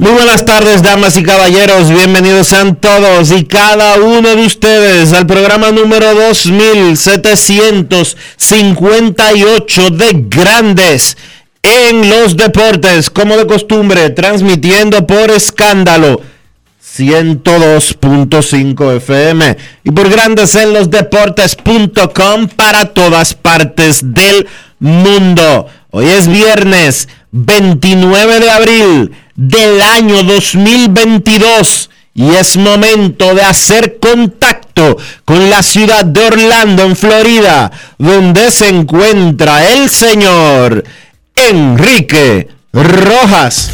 Muy buenas tardes, damas y caballeros. Bienvenidos sean todos y cada uno de ustedes al programa número 2758 de Grandes en los Deportes, como de costumbre, transmitiendo por escándalo 102.5 FM y por Grandes en los Deportes.com para todas partes del mundo. Hoy es viernes 29 de abril del año 2022 y es momento de hacer contacto con la ciudad de Orlando, en Florida, donde se encuentra el señor Enrique Rojas.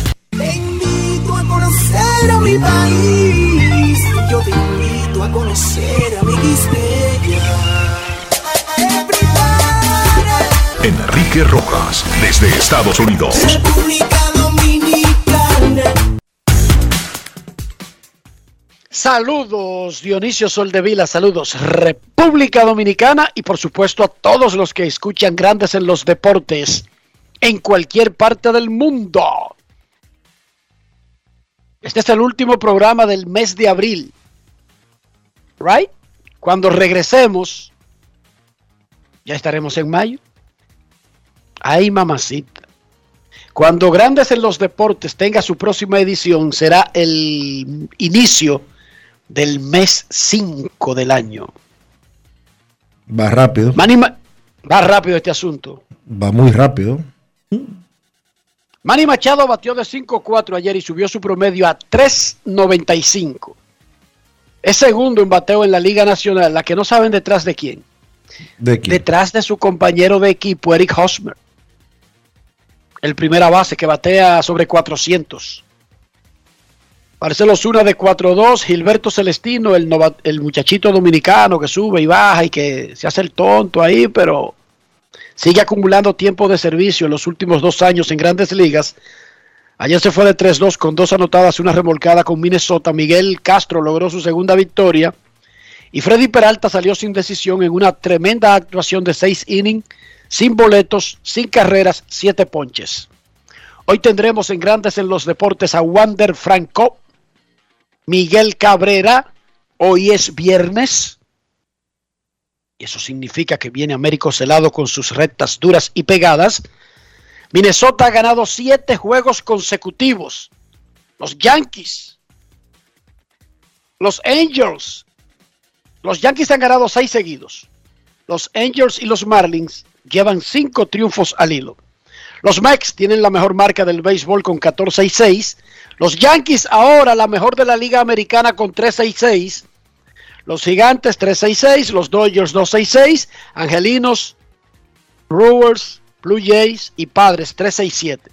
Mi país. Enrique Rojas, desde Estados Unidos. República Dominicana. Saludos Dionisio Soldevila, saludos República Dominicana y por supuesto a todos los que escuchan grandes en los deportes en cualquier parte del mundo. Este es el último programa del mes de abril. ¿Right? Cuando regresemos, ya estaremos en mayo. Ay, mamacita. Cuando Grandes en los Deportes tenga su próxima edición, será el inicio del mes 5 del año. Va rápido, Manny Ma- va rápido este asunto. va muy rápido. Manny Machado batió de 5-4 ayer y subió su promedio a 3.95. Es segundo en bateo en la Liga Nacional, la que no saben detrás de quién. ¿De quién? Detrás de su compañero de equipo, Eric Hosmer. El primera base que batea sobre 400. Marcelo Zuna de 4-2, Gilberto Celestino, el, el muchachito dominicano que sube y baja y que se hace el tonto ahí, pero sigue acumulando tiempo de servicio en los últimos dos años en grandes ligas. Ayer se fue de 3-2 con dos anotadas y una remolcada con Minnesota. Miguel Castro logró su segunda victoria. Y Freddy Peralta salió sin decisión en una tremenda actuación de seis innings, sin boletos, sin carreras, siete ponches. Hoy tendremos en Grandes en los Deportes a Wander Franco, Miguel Cabrera. Hoy es viernes. Y eso significa que viene Américo Celado con sus rectas duras y pegadas. Minnesota ha ganado siete juegos consecutivos. Los Yankees, los Angels, los Yankees han ganado seis seguidos. Los Angels y los Marlins llevan cinco triunfos al hilo. Los Mex tienen la mejor marca del béisbol con 14 y 6. Los Yankees ahora la mejor de la liga americana con 13 y 6. Los Gigantes 13 y 6. Los Dodgers 12 y 6. Angelinos, Brewers, Blue Jays y Padres 13 y 7.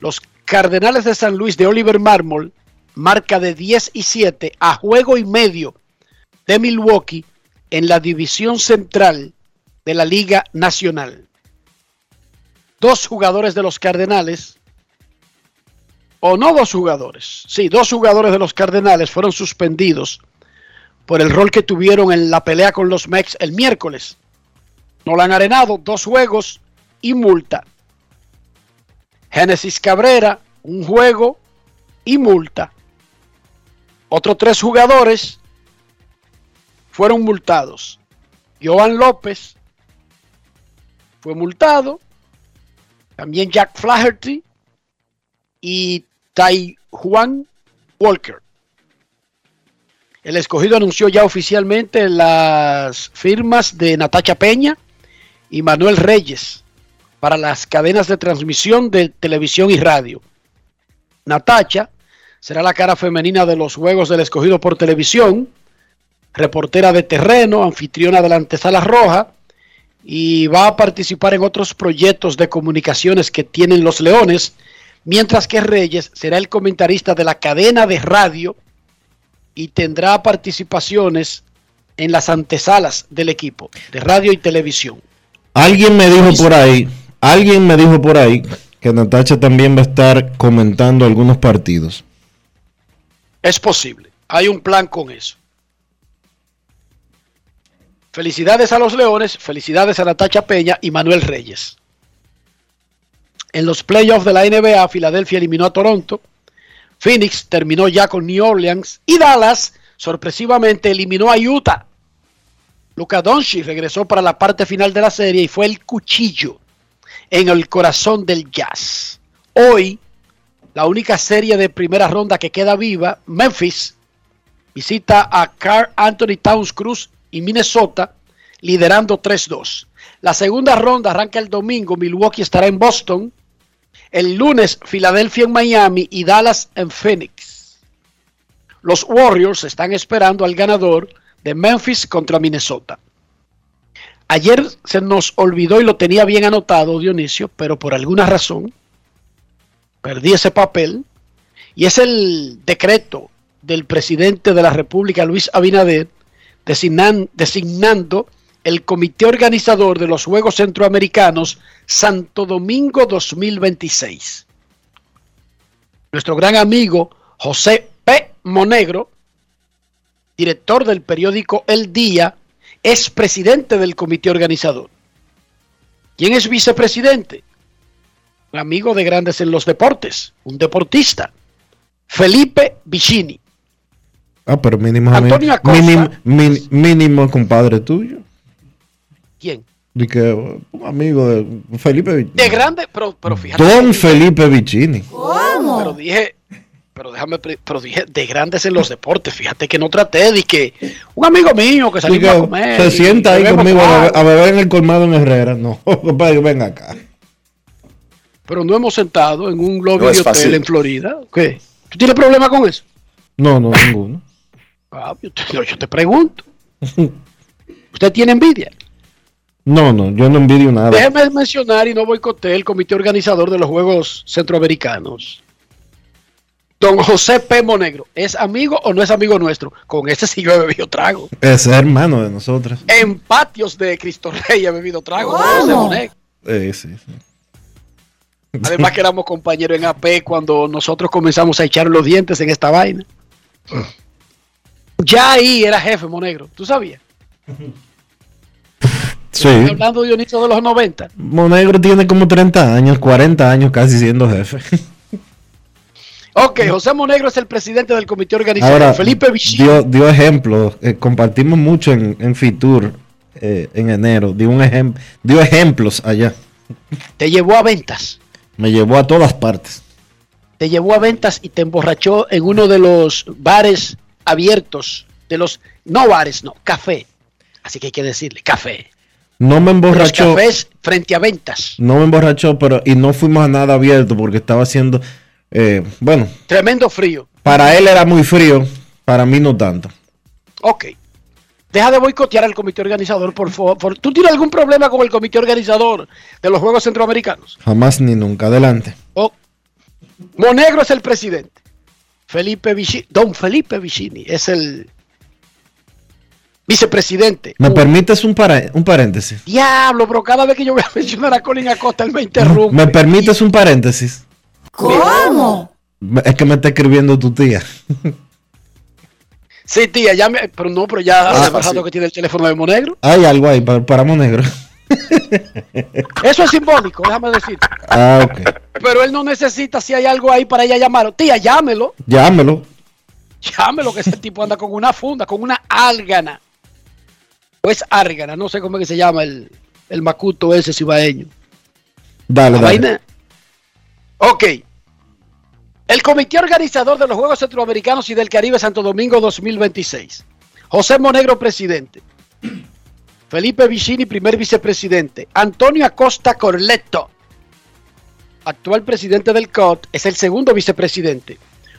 Los Cardenales de San Luis de Oliver Marmol marca de 10 y 7 a juego y medio de Milwaukee en la división central de la Liga Nacional. Dos jugadores de los Cardenales, o no dos jugadores, sí, dos jugadores de los Cardenales fueron suspendidos por el rol que tuvieron en la pelea con los Mex el miércoles. No la han arenado, dos juegos y multa. Génesis Cabrera, un juego y multa. Otros tres jugadores fueron multados. Joan López fue multado. También Jack Flaherty y Tai Juan Walker. El escogido anunció ya oficialmente las firmas de Natacha Peña y Manuel Reyes para las cadenas de transmisión de televisión y radio. Natacha será la cara femenina de los Juegos del Escogido por televisión, reportera de terreno, anfitriona de la antesala roja y va a participar en otros proyectos de comunicaciones que tienen los Leones, mientras que Reyes será el comentarista de la cadena de radio y tendrá participaciones en las antesalas del equipo de radio y televisión. Alguien me dijo por ahí, alguien me dijo por ahí que Natacha también va a estar comentando algunos partidos. Es posible, hay un plan con eso. Felicidades a los Leones, felicidades a Natacha Peña y Manuel Reyes. En los playoffs de la NBA, Filadelfia eliminó a Toronto, Phoenix terminó ya con New Orleans y Dallas sorpresivamente eliminó a Utah. Luka Doncic regresó para la parte final de la serie y fue el cuchillo en el corazón del Jazz. Hoy, la única serie de primera ronda que queda viva, Memphis visita a Carl Anthony Towns Cruz y Minnesota liderando 3-2. La segunda ronda arranca el domingo, Milwaukee estará en Boston. El lunes, Filadelfia en Miami y Dallas en Phoenix. Los Warriors están esperando al ganador de Memphis contra Minnesota. Ayer se nos olvidó y lo tenía bien anotado Dionisio, pero por alguna razón perdí ese papel. Y es el decreto del presidente de la República, Luis Abinader, designan, designando el comité organizador de los Juegos Centroamericanos Santo Domingo 2026. Nuestro gran amigo José P. Monegro, director del periódico El Día, es presidente del comité organizador. ¿Quién es vicepresidente? Un amigo de grandes en los deportes, un deportista, Felipe Vicini. Ah, pero mínimo, Antonio Acosta. mínimo, mínimo, mínimo compadre tuyo. ¿Quién? Y que un amigo de Felipe Vicini. De grande, pero, pero fíjate. Don Felipe Vicini. Pero dije, pero déjame, pero dije de grandes en los deportes. Fíjate que no traté de que un amigo mío que Y salimos a comer. se sienta ahí conmigo a beber, trago. a beber en el colmado en Herrera. No, compadre, ven acá. Pero no hemos sentado en un lobby No de hotel fácil. en Florida. ¿Qué? ¿Tú tienes problema con eso? No, no, ninguno. Ah, yo, te, yo te pregunto. ¿Usted tiene envidia? No, no, yo no envidio nada. Déjeme mencionar y no boicoteé el comité organizador de los Juegos Centroamericanos. Don José P. Monegro, ¿es amigo o no es amigo nuestro? Con ese sí yo he bebido trago. Es hermano de nosotros. En patios de Cristo Rey he bebido trago. con José Monegro. Eh, sí, sí. Además que éramos compañeros en AP cuando nosotros comenzamos a echar los dientes en esta vaina. Ya ahí era jefe Monegro, ¿tú sabías? Sí. Hablando de Dionisio de los 90. Monegro tiene como 30 años, 40 años casi siendo jefe. Ok, José Monegro es el presidente del comité organizador. Ahora, Felipe Vichy. dio, dio ejemplos. eh, compartimos mucho en, en Fitur eh, en enero. Dio, un ejem- dio ejemplos allá. te llevó a ventas. Me llevó a todas partes. Te llevó a ventas y te emborrachó en uno de los bares abiertos. De los. No bares, no, café. Así que hay que decirle, café. No me Los emborrachó. cafés frente a ventas. No me emborrachó, pero y no fuimos a nada abierto porque estaba haciendo. eh, bueno, Tremendo frío. para él era muy frío, para mí no tanto. Ok. Deja de boicotear al comité organizador, por favor. ¿Tú tienes algún problema con el comité organizador de los Juegos Centroamericanos? Jamás ni nunca. Adelante. Oh. Monegro es el presidente. Felipe Vicini, don Felipe Vicini es el vicepresidente. ¿Me Uh, permites un, para- un paréntesis? Diablo, pero cada vez que yo voy a mencionar a Colin Acosta, él me interrumpe. ¿Me permites un paréntesis? ¿Cómo? Es que me está escribiendo tu tía. Sí, tía, ya me, pero no, pero ya Ah, rato sí. que tiene el teléfono de Monegro. Hay algo ahí para, para Monegro. Eso es simbólico, déjame decir. Ah, ok. Pero él no necesita si hay algo ahí para ella llamarlo. Tía, llámelo. Llámelo. Llámelo que ese tipo anda con una funda, con una álgana. O es árgana, no sé cómo es que se llama el, el macuto ese cibaeño. Dale, La dale. vaina- Ok. El comité organizador de los Juegos Centroamericanos y del Caribe Santo Domingo 2026. José Monegro, presidente. Felipe Vicini, primer vicepresidente. Antonio Acosta Corletto, actual presidente del COT, es el segundo vicepresidente.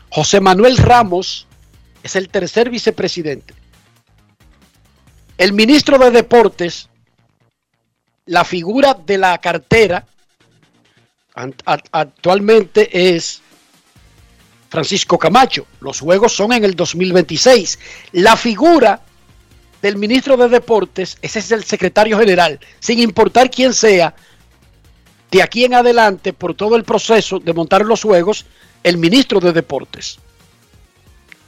José Manuel Ramos es el tercer vicepresidente. El ministro de Deportes, la figura de la cartera, actualmente es Francisco Camacho. Los juegos son en el 2026. La figura del ministro de Deportes, ese es el secretario general, sin importar quién sea, de aquí en adelante, por todo el proceso de montar los juegos, el ministro de Deportes.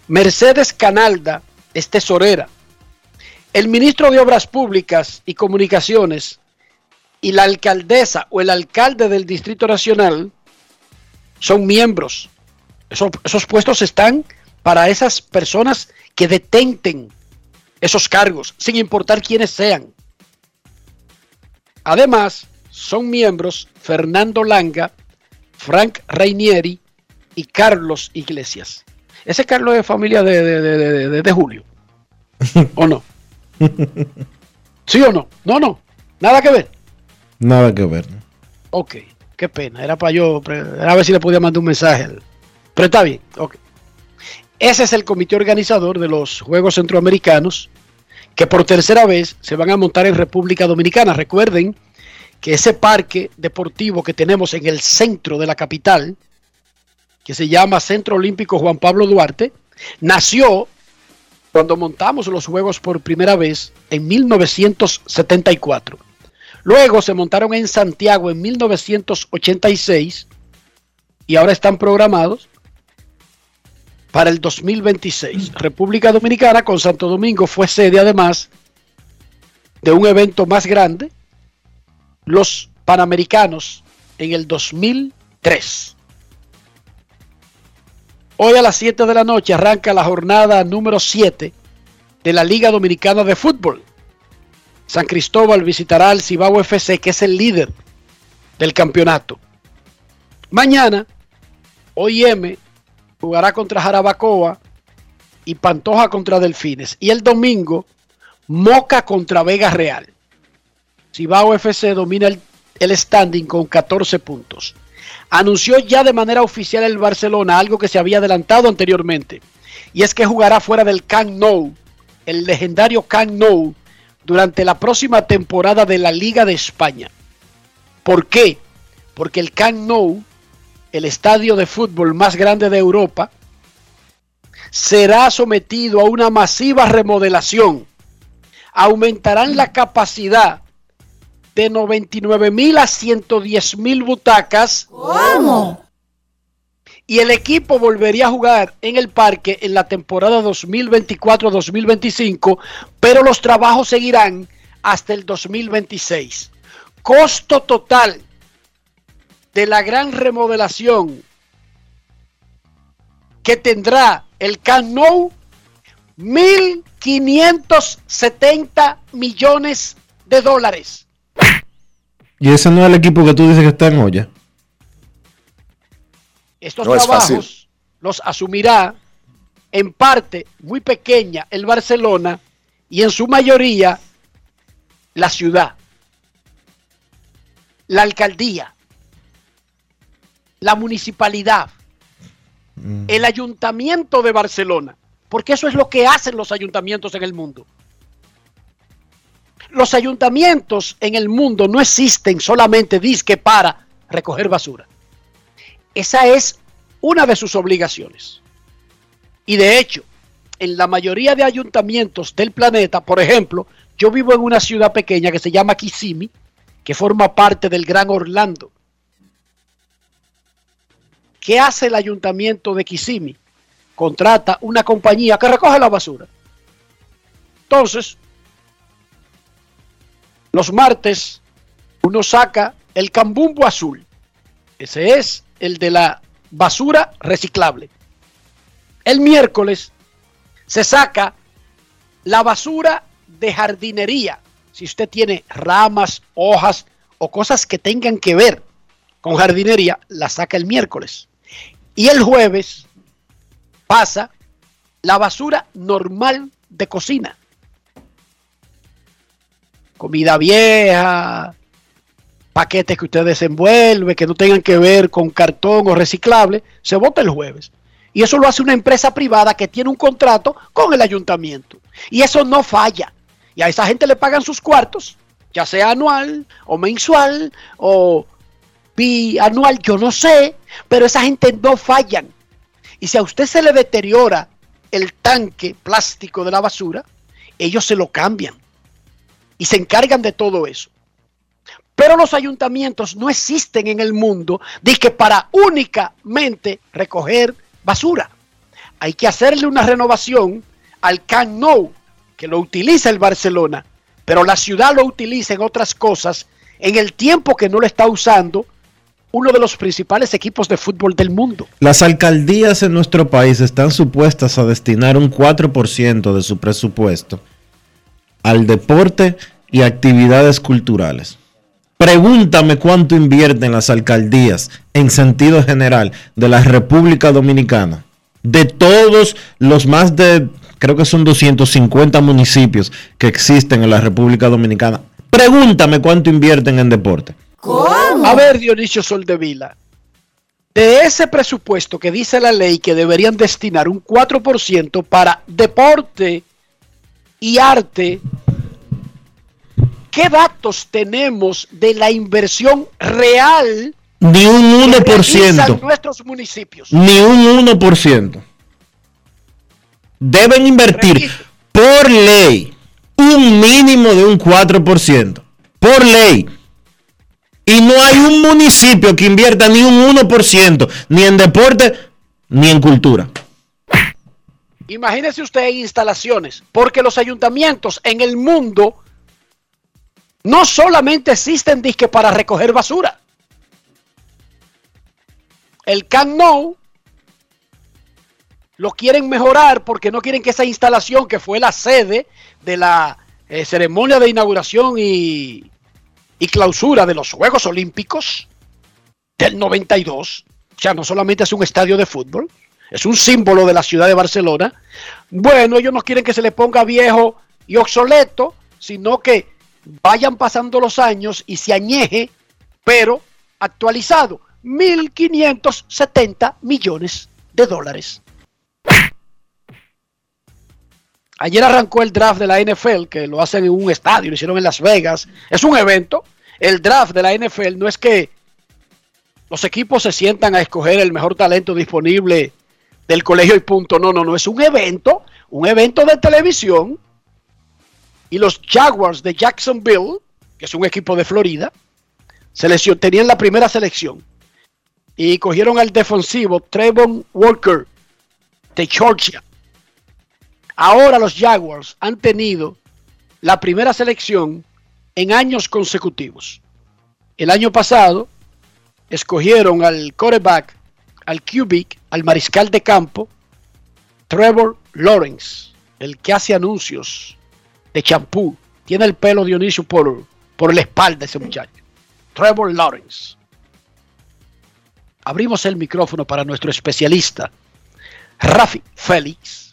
Mercedes Canalda es tesorera. El ministro de Obras Públicas y Comunicaciones y la alcaldesa o el alcalde del Distrito Nacional son miembros. Esos, esos puestos están para esas personas que detenten esos cargos, sin importar quiénes sean. Además, son miembros Fernando Langa, Frank Reinieri y Carlos Iglesias. Ese Carlos es familia de, de- de- de- Julio. ¿O no? ¿Sí o no? No, no. Nada que ver. Nada que ver. Ok, qué pena. Era para yo, era a ver si le podía mandar un mensaje. Pero está bien, ok. Ese es el comité organizador de los Juegos Centroamericanos que por tercera vez se van a montar en República Dominicana. Recuerden que ese parque deportivo que tenemos en el centro de la capital, que se llama Centro Olímpico Juan Pablo Duarte, nació cuando montamos los Juegos por primera vez en 1974. Luego se montaron en Santiago en 1986 y ahora están programados para el 2026. República Dominicana con Santo Domingo fue sede además de un evento más grande, los Panamericanos, en el 2003. Hoy a las 7 de la noche arranca la jornada número 7 de la Liga Dominicana de Fútbol. San Cristóbal visitará al Cibao FC, que es el líder del campeonato. Mañana, OIM jugará contra Jarabacoa y Pantoja contra Delfines. Y el domingo, Moca contra Vega Real. Cibao FC domina el, el standing con 14 puntos. Anunció ya de manera oficial el Barcelona algo que se había adelantado anteriormente. Y es que jugará fuera del Camp Nou, el legendario Camp Nou, durante la próxima temporada de la Liga de España. ¿Por qué? Porque el Camp Nou, el estadio de fútbol más grande de Europa, será sometido a una masiva remodelación. Aumentarán la capacidad de 99 mil a 110 mil butacas. ¿Cómo? Y el equipo volvería a jugar en el parque en la temporada 2024-2025, pero los trabajos seguirán hasta el 2026. Costo total de la gran remodelación que tendrá el Camp Nou, 1.570 millones de dólares. Y ese no es el equipo que tú dices que está en olla. Estos No trabajos los asumirá en parte muy pequeña el Barcelona y en su mayoría la ciudad, la alcaldía, la municipalidad, el ayuntamiento de Barcelona, porque eso es lo que hacen los ayuntamientos en el mundo. Los ayuntamientos en el mundo no existen solamente disque para recoger basura. Esa es una de sus obligaciones. Y de hecho, en la mayoría de ayuntamientos del planeta, por ejemplo, yo vivo en una ciudad pequeña que se llama Kissimmee, que forma parte del Gran Orlando. ¿Qué hace el ayuntamiento de Kissimmee? contrata una compañía que recoge la basura. Entonces, los martes uno saca el cambumbo azul. Ese es el de la basura reciclable. El miércoles se saca la basura de jardinería. Si usted tiene ramas, hojas o cosas que tengan que ver con jardinería, la saca el miércoles. Y el jueves pasa la basura normal de cocina. Comida vieja, paquetes que usted desenvuelve, que no tengan que ver con cartón o reciclable, se vota el jueves. Y eso lo hace una empresa privada que tiene un contrato con el ayuntamiento. Y eso no falla. Y a esa gente le pagan sus cuartos, ya sea anual o mensual o bianual, yo no sé, pero esa gente no fallan. Y si a usted se le deteriora el tanque plástico de la basura, ellos se lo cambian y se encargan de todo eso. Pero los ayuntamientos no existen en el mundo de que para únicamente recoger basura. Hay que hacerle una renovación al Camp Nou, que lo utiliza el Barcelona, pero la ciudad lo utiliza en otras cosas en el tiempo que no lo está usando uno de los principales equipos de fútbol del mundo. Las alcaldías en nuestro país están supuestas a destinar un 4% de su presupuesto al deporte y actividades culturales. Pregúntame cuánto invierten las alcaldías en sentido general de la República Dominicana. De todos los más de, creo que son 250 municipios que existen en la República Dominicana. Pregúntame cuánto invierten en deporte. A ver, Dionisio Soldevila, de ese presupuesto que dice la ley que deberían destinar un 4% para deporte y arte, ¿qué datos tenemos de la inversión real Ni un que realizan 1%. nuestros municipios? Ni un 1%. Deben invertir Repito. por ley un mínimo de un 4%. Por ley. Y no hay un municipio que invierta ni un 1%, ni en deporte, ni en cultura. Imagínese usted instalaciones, porque los ayuntamientos en el mundo no solamente existen disque para recoger basura. El Camp Nou lo quieren mejorar porque no quieren que esa instalación que fue la sede de la eh, ceremonia de inauguración y, y clausura de los Juegos Olímpicos del 92, o sea, no solamente es un estadio de fútbol, es un símbolo de la ciudad de Barcelona. Bueno, ellos no quieren que se le ponga viejo y obsoleto, sino que vayan pasando los años y se añeje, pero actualizado. 1.570 millones de dólares. Ayer arrancó el draft de la NFL, que lo hacen en un estadio, lo hicieron en Las Vegas. Es un evento. El draft de la NFL no es que los equipos se sientan a escoger el mejor talento disponible del colegio y punto. No, no, no. Es un evento, un evento de televisión. Y los Jaguars de Jacksonville, que es un equipo de Florida, tenían la primera selección. Y cogieron al defensivo Trevon Walker de Georgia. Ahora los Jaguars han tenido la primera selección en años consecutivos. El año pasado escogieron al quarterback, al QB, al mariscal de campo, Trevor Lawrence, el que hace anuncios de champú. Tiene el pelo Dionisio por, por la espalda ese muchacho. Trevor Lawrence. Abrimos el micrófono para nuestro especialista, Rafi Félix.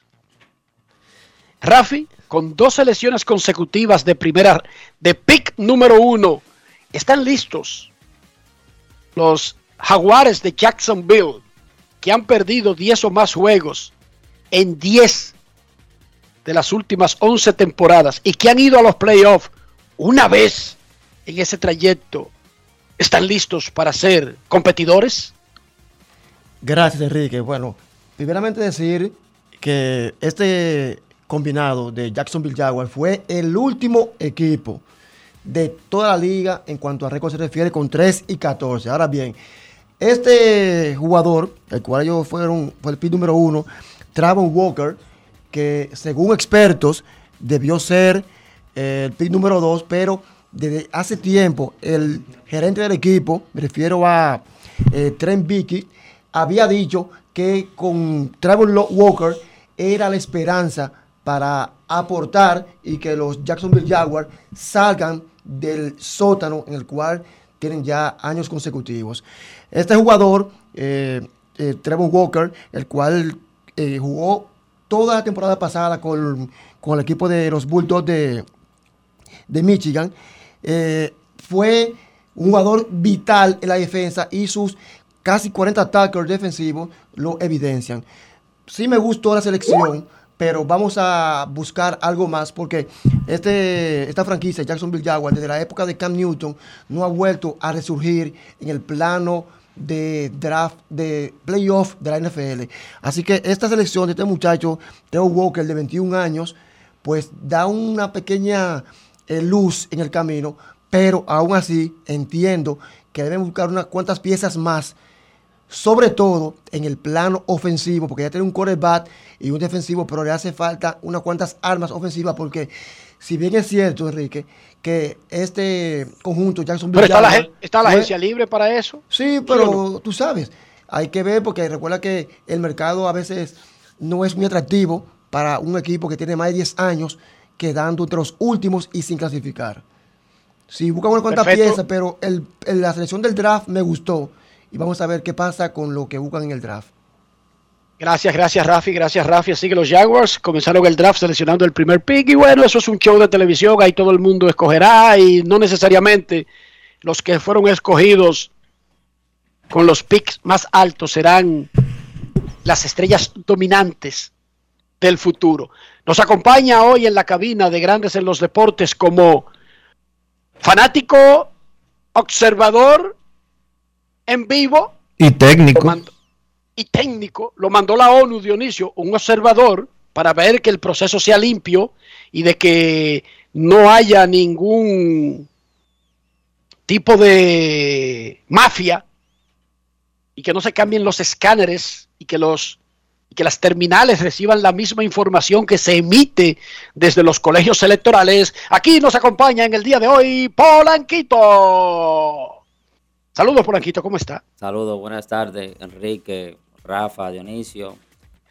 Rafi, con dos selecciones consecutivas de primera, de pick número uno, están listos los Jaguares de Jacksonville, que han perdido 10 o más juegos en 10 de las últimas 11 temporadas y que han ido a los playoffs una vez en ese trayecto, ¿están listos para ser competidores? Gracias, Enrique. Bueno, primeramente decir que este combinado de Jacksonville Jaguars fue el último equipo de toda la liga en cuanto a récord se refiere con 3 y 14. Ahora bien, este jugador, el cual ellos fueron, fue el pick número uno, Travon Walker, que según expertos debió ser eh, el pick número 2, pero desde hace tiempo el gerente del equipo, me refiero a eh, Trent Vicky, había dicho que con Travon Walker era la esperanza para aportar y que los Jacksonville Jaguars salgan del sótano en el cual tienen ya años consecutivos. Este jugador, eh, eh, Trevor Walker, el cual eh, jugó toda la temporada pasada con, con el equipo de los Bulldogs de, de Michigan, fue un jugador vital en la defensa y sus casi 40 tackles defensivos lo evidencian. Sí me gustó la selección, pero vamos a buscar algo más porque este, esta franquicia, Jacksonville Jaguars, desde la época de Cam Newton, no ha vuelto a resurgir en el plano de draft, de playoff de la NFL. Así que esta selección de este muchacho, Theo Walker, de 21 años, pues da una pequeña eh, luz en el camino, pero aún así entiendo que deben buscar unas cuantas piezas más, sobre todo en el plano ofensivo, porque ya tiene un quarterback y un defensivo, pero le hace falta unas cuantas armas ofensivas, porque si bien es cierto, Enrique, que este conjunto Jacksonville Pero está la, Jaguars está la agencia libre para eso. Sí, pero tú sabes, hay que ver porque recuerda que el mercado a veces no es muy atractivo para un equipo que tiene más de 10 años quedando entre los últimos y sin clasificar. Sí, buscan una cuanta piezas, pero el, el- la selección del draft me gustó y vamos a ver qué pasa con lo que buscan en el draft. Gracias, gracias Rafi, gracias Rafi. Así que los Jaguars comenzaron el draft seleccionando el primer pick y bueno, eso es un show de televisión, ahí todo el mundo escogerá y no necesariamente los que fueron escogidos con los picks más altos serán las estrellas dominantes del futuro. Nos acompaña hoy en la cabina de Grandes en los Deportes como fanático, observador en vivo Y técnico. mandó- y técnico, lo mandó la ONU, Dionisio, un observador para ver que el proceso sea limpio y de que no haya ningún tipo de mafia y que no se cambien los escáneres y que los y que las terminales reciban la misma información que se emite desde los colegios electorales. Aquí nos acompaña en el día de hoy Polanquito. Saludos Polanquito, ¿cómo está? Saludos, buenas tardes, Enrique, Rafa, Dionisio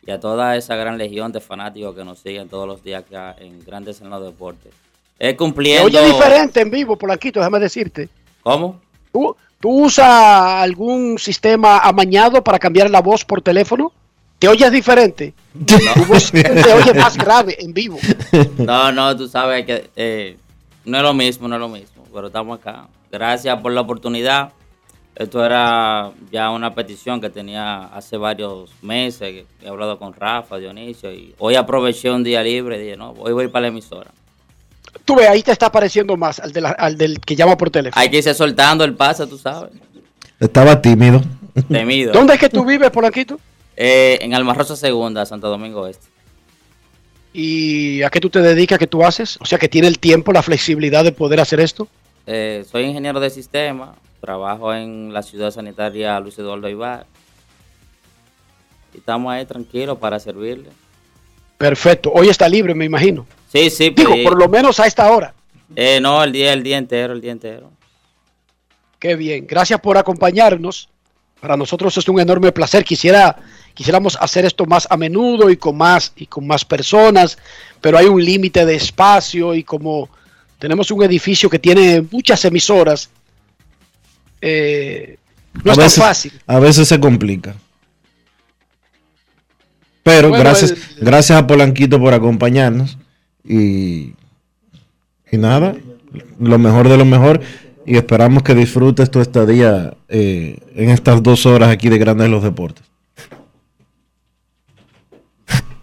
y a toda esa gran legión de fanáticos que nos siguen todos los días acá en Grandes en los Deportes. Es cumpliendo. oye diferente en vivo, Polanquito, déjame decirte. ¿Cómo? ¿Tú, tú usas algún sistema amañado para cambiar la voz por teléfono? ¿Te oyes diferente? Voz te oye más grave en vivo. No, no, tú sabes que eh, no es lo mismo, no es lo mismo, pero estamos acá. Gracias por la oportunidad. Esto era ya una petición que tenía hace varios meses, que he hablado con Rafa, Dionisio, y hoy aproveché un día libre y dije, no, hoy voy para la emisora. Tú ves, ahí te está pareciendo más al, de la- al del que llama por teléfono. Hay que irse soltando el pase, tú sabes. Estaba tímido. Temido. ¿Dónde es que tú vives, Polanquito? Eh, en Almarrosa Segunda, Santo Domingo Este. ¿Y a qué tú te dedicas, qué tú haces? O sea, que tiene el tiempo, la flexibilidad de poder hacer esto. Eh, soy ingeniero de sistema, trabajo en la ciudad sanitaria Luis Eduardo Ibar. Y estamos ahí tranquilos para servirle. Perfecto. Hoy está libre, me imagino. Sí, sí, Digo, pedí- por lo menos a esta hora. eh, no, el día, el día entero, el día entero. Qué bien. Gracias por acompañarnos. Para nosotros es un enorme placer. Quisiera, quisiéramos hacer esto más a menudo y con más y con más personas, pero hay un límite de espacio y como tenemos un edificio que tiene muchas emisoras, eh, no a, es tan veces, fácil. a veces se complica. Pero Bueno, gracias, el- gracias a Polanquito por acompañarnos. Y, y nada, lo mejor de lo mejor. Y esperamos que disfrutes tu estadía eh, en estas dos horas aquí de Grandes de los Deportes.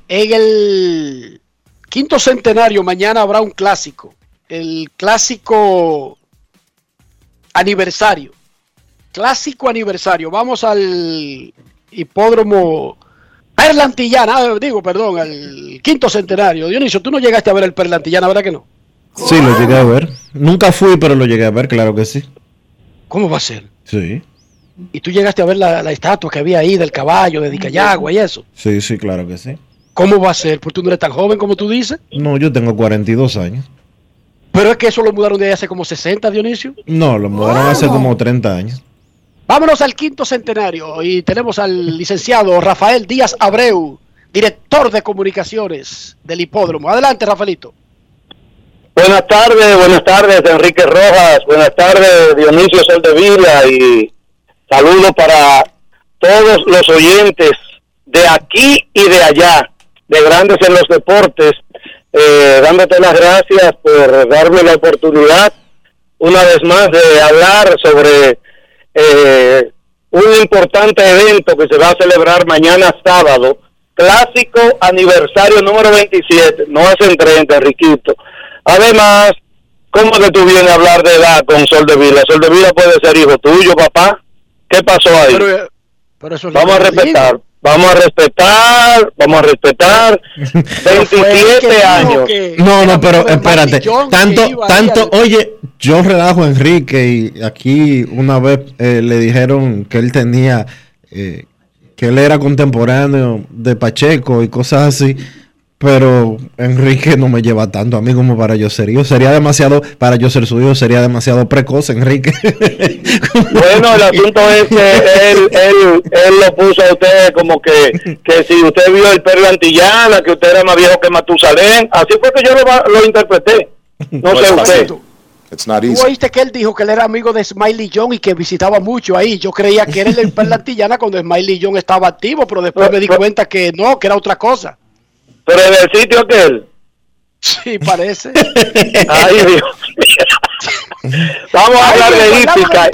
En el quinto centenario mañana habrá un clásico, el clásico aniversario. Clásico aniversario. Vamos al hipódromo Perlantillana, ah, digo, perdón, al quinto centenario. Dionisio, tú no llegaste a ver el Perlantillana, ¿verdad que no? Sí, lo llegué a ver. Nunca fui, pero lo llegué a ver, claro que sí. ¿Cómo va a ser? Sí, Y tú llegaste a ver la, la estatua que había ahí del caballo, de Dicayagua y eso. sí, sí, claro que sí. ¿Cómo va a ser? Porque tú no eres tan joven como tú dices. No, yo tengo 42 años. Pero es que eso lo mudaron de ahí hace como 60, Dionisio. No, lo mudaron hace como 30 años. Vámonos al quinto centenario y tenemos al licenciado Rafael Díaz Abreu, director de comunicaciones del hipódromo. Adelante, Rafaelito. Buenas tardes, buenas tardes, Enrique Rojas, buenas tardes, Dionisio Soldevila y saludos para todos los oyentes de aquí y de allá, de Grandes en los Deportes, eh, dándote las gracias por darme la oportunidad una vez más de hablar sobre eh, un importante evento que se va a celebrar mañana sábado, clásico aniversario número 27, no hacen 30, Riquito. Además, ¿cómo que tú vienes a hablar de edad con Sol de Vila? Sol de Vila puede ser hijo tuyo, papá. ¿Qué pasó ahí? Pero, pero eso es lo Vamos a digo. Vamos a respetar, vamos a respetar. Pero fue él que 27 dijo años. No, no, pero espérate. Tanto, tanto, oye, yo relajo a Enrique y aquí una vez eh, le dijeron que él tenía, eh, que él era contemporáneo de Pacheco y cosas así. Pero Enrique no me lleva tanto a mí como para yo ser hijo. Sería demasiado, para yo ser su hijo, sería demasiado precoz, Enrique. Bueno, el asunto es que él, él, él lo puso a usted como que, que si usted vio el perro antillana, que usted era más viejo que Matusalén. Así fue que yo lo, lo interpreté. No sé usted. It's not Tú oíste que él dijo que él era amigo de Smiley John y que visitaba mucho ahí. Yo creía que era el Perla Antillana cuando Smiley John estaba activo, pero después me di cuenta que no, que era otra cosa. Pero en el sitio aquel. Sí, parece. Ay, Dios mío. Vamos a Ay, hablar de hípica.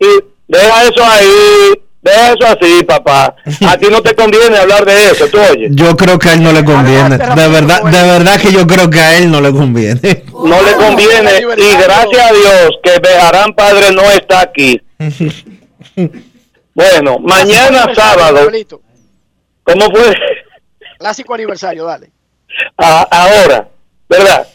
Y, y deja eso ahí. Deja eso así, papá. A ti no te conviene hablar de eso, tú oyes. yo creo que a él no le conviene. De verdad, de verdad que yo creo que a él no le conviene. No le conviene. Y gracias a Dios que Bejarán Padre no está aquí. Bueno, mañana sábado. ¿Cómo fue? Clásico aniversario, dale. Ahora, ¿verdad?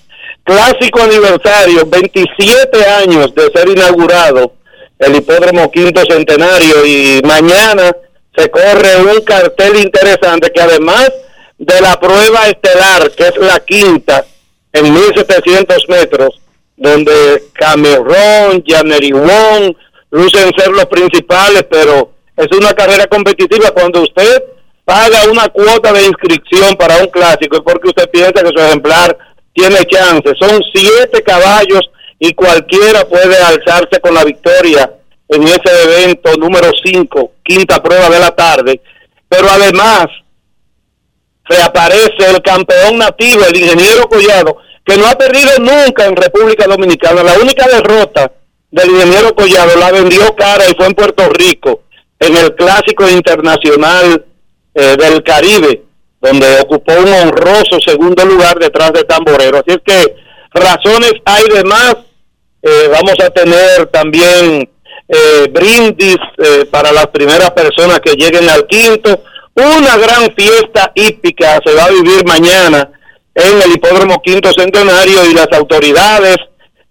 Clásico aniversario, 27 años de ser inaugurado el hipódromo quinto centenario y mañana se corre un cartel interesante que además de la prueba estelar, que es la quinta en 1700 metros, donde Cameron, Janery Wong lucen ser los principales, pero es una carrera competitiva cuando usted paga una cuota de inscripción para un clásico es porque usted piensa que su ejemplar tiene chance. Son siete caballos y cualquiera puede alzarse con la victoria en ese evento número 5, quinta prueba de la tarde. Pero además reaparece el campeón nativo, el ingeniero Collado, que no ha perdido nunca en República Dominicana. La única derrota del ingeniero Collado la vendió cara y fue en Puerto Rico, en el clásico internacional eh, del Caribe, donde ocupó un honroso segundo lugar detrás de Tamborero. Así es que razones hay de más. Eh, vamos a tener también eh, brindis eh, para las primeras personas que lleguen al quinto. Una gran fiesta hípica se va a vivir mañana en el hipódromo Quinto Centenario y las autoridades,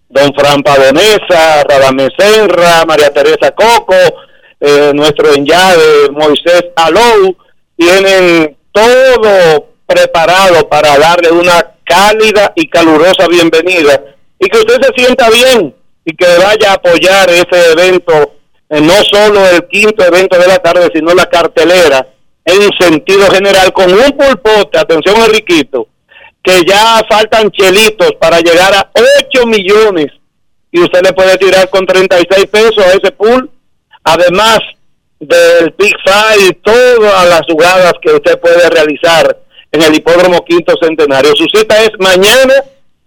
don Fran Pavonesa, Radamés Senra, María Teresa Coco, eh, nuestro enllave Moisés Alou, tienen todo preparado para darle una cálida y calurosa bienvenida y que usted se sienta bien y que vaya a apoyar ese evento, eh, no solo el quinto evento de la tarde, sino la cartelera en sentido general con un pulpote, atención Enriquito, que ya faltan chelitos para llegar a 8 millones y usted le puede tirar con 36 pesos a ese pool, además del Big Five todas las jugadas que usted puede realizar en el hipódromo Quinto Centenario. Su cita es mañana,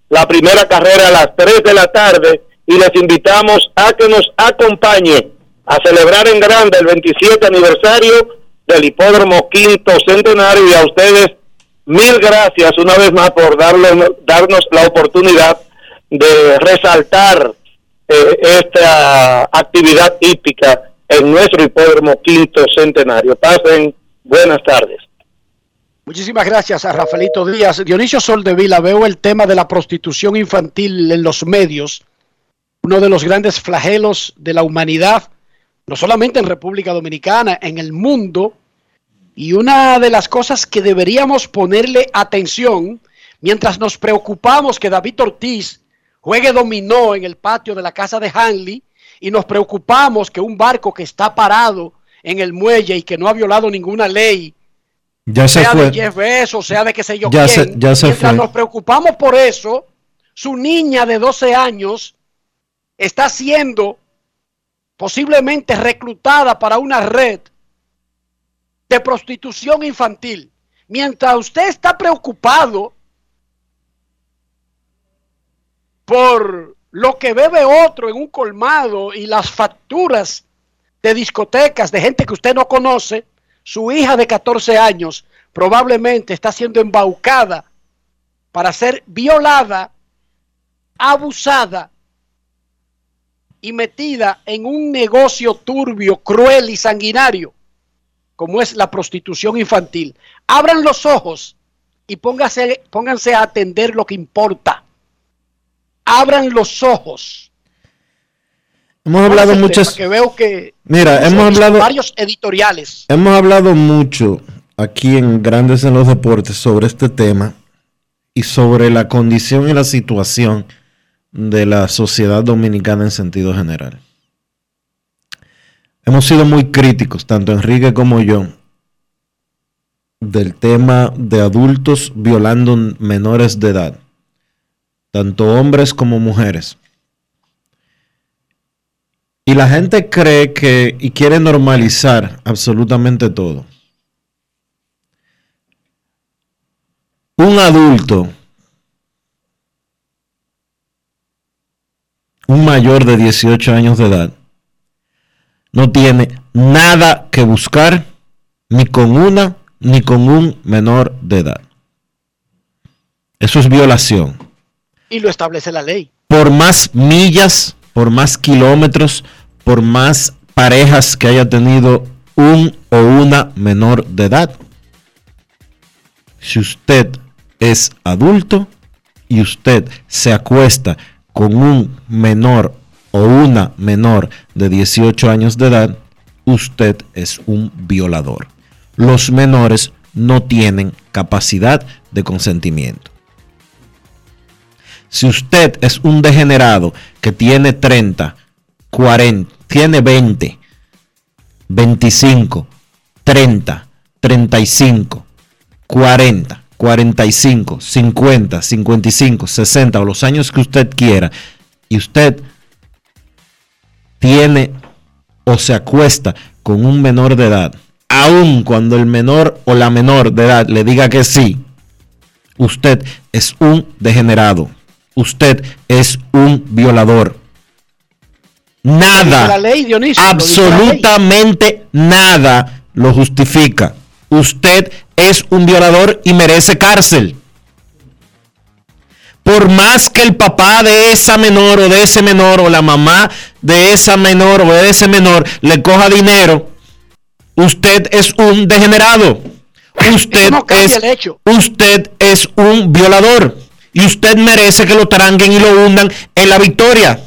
la primera carrera a las 3 de la tarde y les invitamos a que nos acompañe a celebrar en grande el 27 aniversario del hipódromo Quinto Centenario y a ustedes mil gracias una vez más por darle- darnos la oportunidad de resaltar eh, esta actividad hípica en nuestro hipódromo Quinto Centenario. Pasen buenas tardes. Muchísimas gracias a Rafaelito Díaz. Dionisio Soldevila, veo el tema de la prostitución infantil en los medios, uno de los grandes flagelos de la humanidad, no solamente en República Dominicana, en el mundo. Y una de las cosas que deberíamos ponerle atención mientras nos preocupamos que David Ortiz juegue dominó en el patio de la casa de Hanley y nos preocupamos que un barco que está parado en el muelle y que no ha violado ninguna ley, Ya se sea fue. de Jeff Bezos, sea de qué sé yo Ya quién, se- ya se mientras fue. nos preocupamos por eso, su niña de 12 años está siendo posiblemente reclutada para una red de prostitución infantil. Mientras usted está preocupado por lo que bebe otro en un colmado y las facturas de discotecas de gente que usted no conoce, su hija de 14 años probablemente está siendo embaucada para ser violada, abusada y metida en un negocio turbio, cruel y sanguinario, como es la prostitución infantil. Abran los ojos y póngase, pónganse a atender lo que importa. Abran los ojos. Hemos hablado muchas. tema, que veo que Mira, hemos hablado- varios editoriales. Hemos hablado mucho aquí en Grandes en los Deportes sobre este tema y sobre la condición y la situación de la sociedad dominicana en sentido general. Hemos sido muy críticos, tanto Enrique como yo, del tema de adultos violando menores de edad, tanto hombres como mujeres. Y la gente cree que y quiere normalizar absolutamente todo. Un adulto, un mayor de 18 años de edad, no tiene nada que buscar ni con una ni con un menor de edad. Eso es violación Y lo establece la ley. por más millas, por más kilómetros, por más parejas que haya tenido un o una menor de edad. Si usted es adulto y usted se acuesta con un menor o una menor de 18 años de edad, usted es un violador. Los menores no tienen capacidad de consentimiento. Si usted es un degenerado que tiene 30, 40, tiene 20, 25, 30, 35, 40, 45, 50, 55, 60 o los años que usted quiera y usted tiene o se acuesta con un menor de edad, aun cuando el menor o la menor de edad le diga que sí, usted es un degenerado. Usted es un violador. Nada, la ley, Dionisio, lo dice la ley. absolutamente nada lo justifica. Usted es un violador y merece cárcel. Por más que el papá de esa menor o de ese menor o la mamá de esa menor o de ese menor le coja dinero, usted es un degenerado. Usted no es, hecho. usted es un violador y usted merece que lo tranguen y lo hundan en la victoria.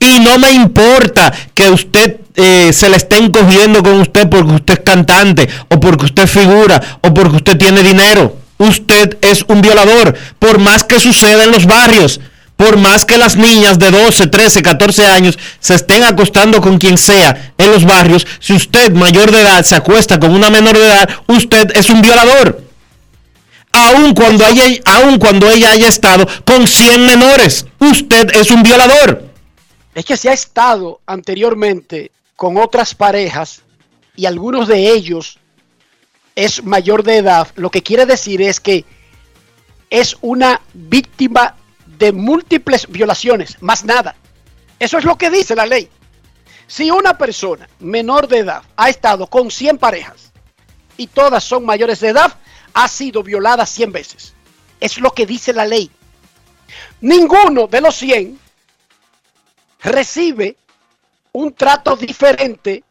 Y no me importa que usted eh, se le estén cogiendo con usted porque usted es cantante o porque usted figura o porque usted tiene dinero. Usted es un violador, por más que suceda en los barrios, por más que las niñas de 12, 13, 14 años se estén acostando con quien sea en los barrios, si usted mayor de edad se acuesta con una menor de edad, usted es un violador. Aun cuando, haya, aun cuando ella haya estado con 100 menores, usted es un violador. Es que se ha estado anteriormente con otras parejas y algunos de ellos es mayor de edad. Lo que quiere decir es que es una víctima de múltiples violaciones, más nada. Eso es lo que dice la ley. Si una persona menor de edad ha estado con 100 parejas y todas son mayores de edad, ha sido violada 100 veces. Es lo que dice la ley. Ninguno de los 100 recibe un trato diferente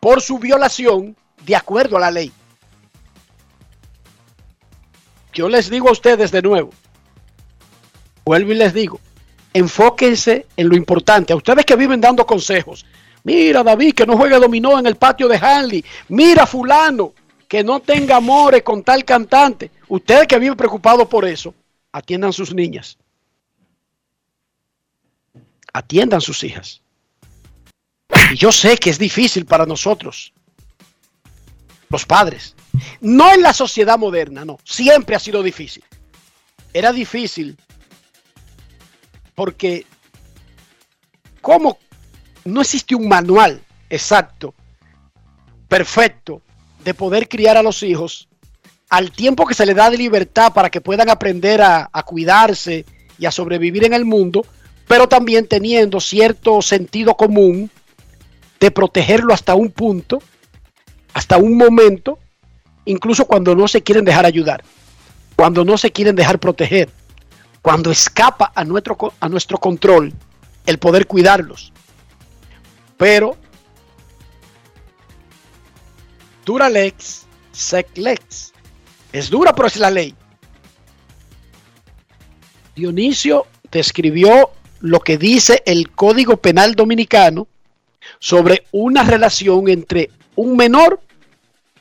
por su violación de acuerdo a la ley. Yo les digo a ustedes de nuevo, vuelvo y les digo, enfóquense en lo importante. A ustedes que viven dando consejos, Mira, David, que no juegue dominó en el patio de Hanley. Mira, fulano, que no tenga amores con tal cantante. Ustedes que viven preocupados por eso, atiendan sus niñas. Atiendan sus hijas. Y yo sé que es difícil para nosotros, los padres. No en la sociedad moderna, no. Siempre ha sido difícil. Era difícil porque ¿cómo no existe un manual exacto, perfecto, de poder criar a los hijos al tiempo que se les da de libertad para que puedan aprender a, a cuidarse y a sobrevivir en el mundo, pero también teniendo cierto sentido común de protegerlo hasta un punto, hasta un momento, incluso cuando no se quieren dejar ayudar, cuando no se quieren dejar proteger, cuando escapa a nuestro, a nuestro control el poder cuidarlos. Pero dura lex, sec lex. Es dura, pero es la ley. Dionisio describió lo que dice el Código Penal Dominicano sobre una relación entre un menor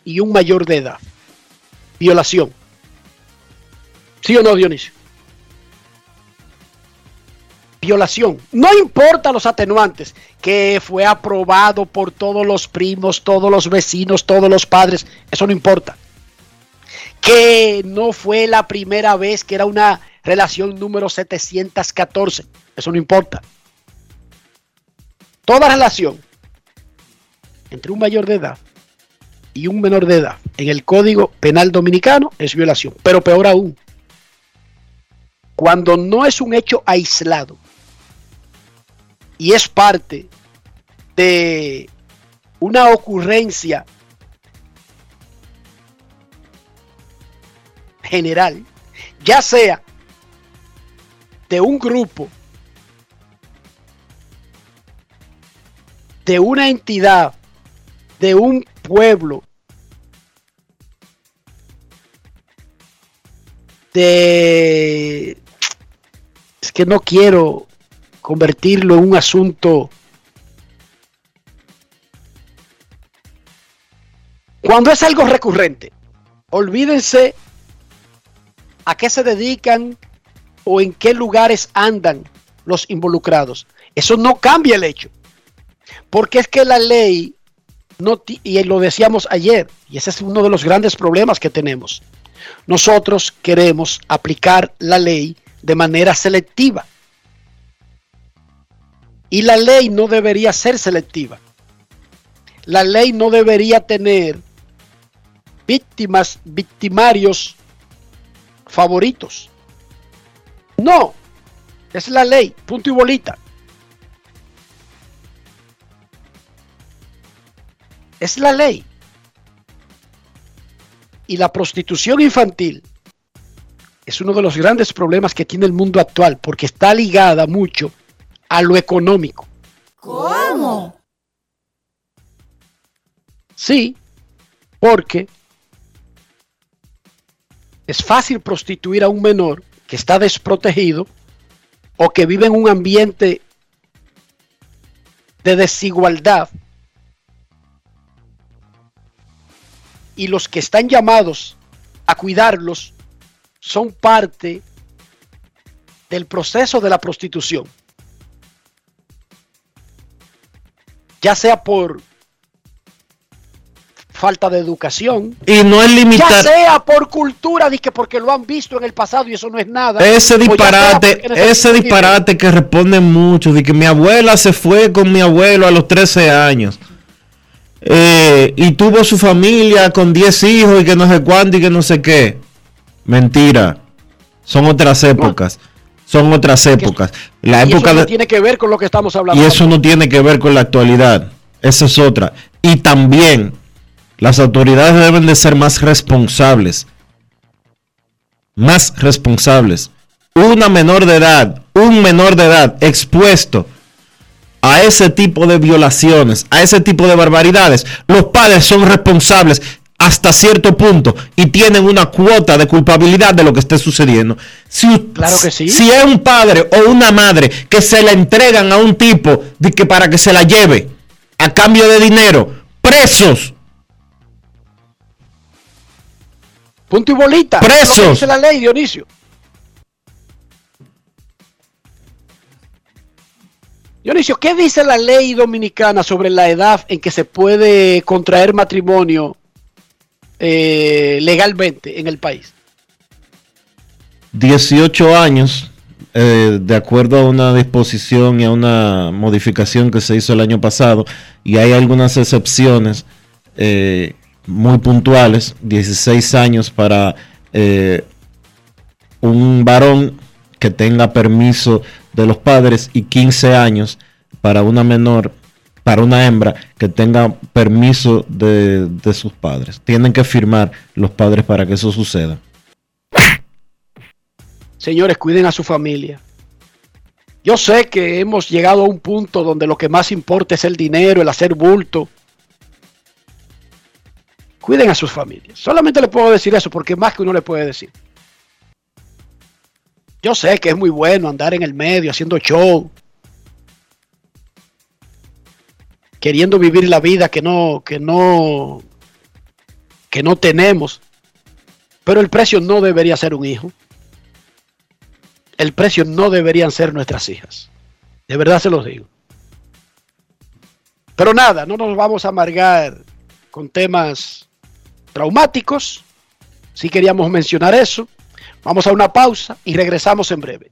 y un mayor de edad. Violación. ¿Sí o no, Dionisio? Violación. No importa los atenuantes, que fue aprobado por todos los primos, todos los vecinos, todos los padres. Eso no importa. Que no fue la primera vez que era una relación número 714. Eso no importa. Toda relación entre un mayor de edad y un menor de edad en el Código Penal Dominicano es violación. Pero peor aún, cuando no es un hecho aislado y es parte de una ocurrencia general, ya sea de un grupo, de una entidad, de un pueblo, de... Es que no quiero convertirlo en un asunto... Cuando es algo recurrente, olvídense a qué se dedican o en qué lugares andan los involucrados. Eso no cambia el hecho. Porque es que la ley, no y lo decíamos ayer, y ese es uno de los grandes problemas que tenemos. Nosotros queremos aplicar la ley de manera selectiva. Y la ley no debería ser selectiva. La ley no debería tener víctimas, victimarios favoritos. No, es la ley, punto y bolita. Es la ley. Y la prostitución infantil es uno de los grandes problemas que tiene el mundo actual porque está ligada mucho a lo económico. ¿Cómo? Sí, porque es fácil prostituir a un menor que está desprotegido o que vive en un ambiente de desigualdad y los que están llamados a cuidarlos son parte del proceso de la prostitución. Ya sea por falta de educación, Y no es ya limitar sea por cultura, que porque lo han visto en el pasado y eso no es nada. ese ya sea disparate, ese disparate que responden mucho, de que mi abuela se fue con mi abuelo a los 13 años. eh, y tuvo su familia con 10 hijos y que no sé cuánto y que no sé qué. Mentira. Son otras épocas. Son otras épocas. La Y eso época no de, tiene que ver con lo que estamos hablando. y eso no tiene que ver con la actualidad. Esa es otra. Y también las autoridades deben de ser más responsables. Más responsables. Una menor de edad, un menor de edad expuesto a ese tipo de violaciones, a ese tipo de barbaridades, los padres son responsables hasta cierto punto y tienen una cuota de culpabilidad de lo que esté sucediendo. Si, Claro que sí. si es un padre o una madre que se la entregan a un tipo de que para que se la lleve a cambio de dinero. Presos. Punto y bolita. Presos. Lo que dice la ley, Dionisio. Dionisio, ¿qué dice la ley dominicana sobre la edad en que se puede contraer matrimonio eh, legalmente en el país? 18 años, eh, de acuerdo a una disposición y a una modificación que se hizo el año pasado, y hay algunas excepciones eh, muy puntuales, 16 años para un varón que tenga permiso de los padres y 15 años para una menor, para una hembra que tenga permiso de, de sus padres. Tienen que firmar los padres para que eso suceda. Señores, cuiden a su familia. Yo sé que hemos llegado a un punto donde lo que más importa es el dinero, el hacer bulto. Cuiden a sus familias. Solamente le puedo decir eso porque más que uno le puede decir. Yo sé que es muy bueno andar en el medio haciendo show. Queriendo vivir la vida que no, que no, que no tenemos. Pero el precio no debería ser un hijo el precio no deberían ser nuestras hijas. De verdad se los digo. Pero nada, no nos vamos a amargar con temas traumáticos. Si queríamos mencionar eso. Vamos a una pausa y regresamos en breve.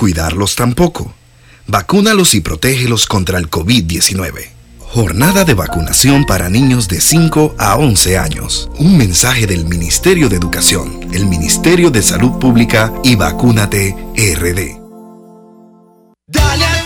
Cuidarlos tampoco. Vacúnalos y protégelos contra el COVID-19. Jornada de vacunación para niños de 5 a 11 años. Un mensaje del Ministerio de Educación, el Ministerio de Salud Pública y Vacúnate RD. Dale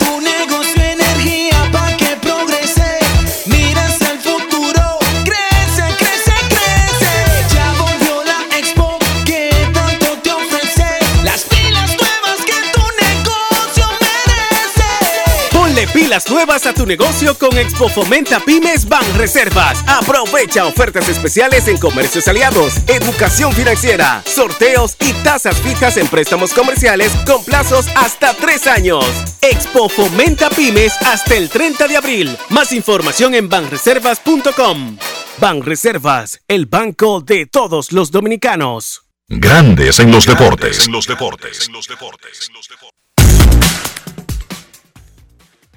Nuevas a tu negocio con Expo Fomenta Pymes Ban Reservas. Aprovecha ofertas especiales en comercios aliados, educación financiera, sorteos y tasas fijas en préstamos comerciales con plazos hasta tres años. Expo Fomenta Pymes hasta el 30 de abril. Más información en banreservas.com. Banreservas, el banco de todos los dominicanos. Grandes en los deportes. En los deportes. Pero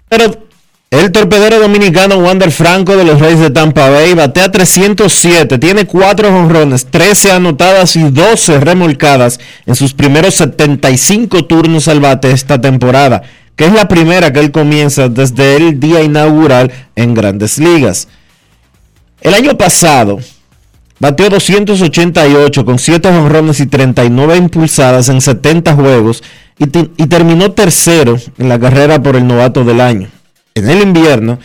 el torpedero dominicano Wander Franco de los Reyes de Tampa Bay batea 307, tiene 4 jonrones, 13 anotadas y 12 remolcadas en sus primeros 75 turnos al bate esta temporada, que es la primera que él comienza desde el día inaugural en grandes ligas. El año pasado bateó 288 con 7 jonrones y 39 impulsadas en 70 juegos y, te- y terminó tercero en la carrera por el novato del año. En el invierno,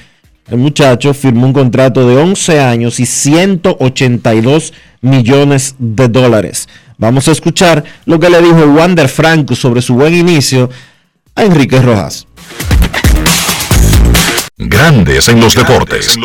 el muchacho firmó un contrato de 11 años y 182 millones de dólares. Vamos a escuchar lo que le dijo Wander Franco sobre su buen inicio a Enrique Rojas. Grandes en los deportes.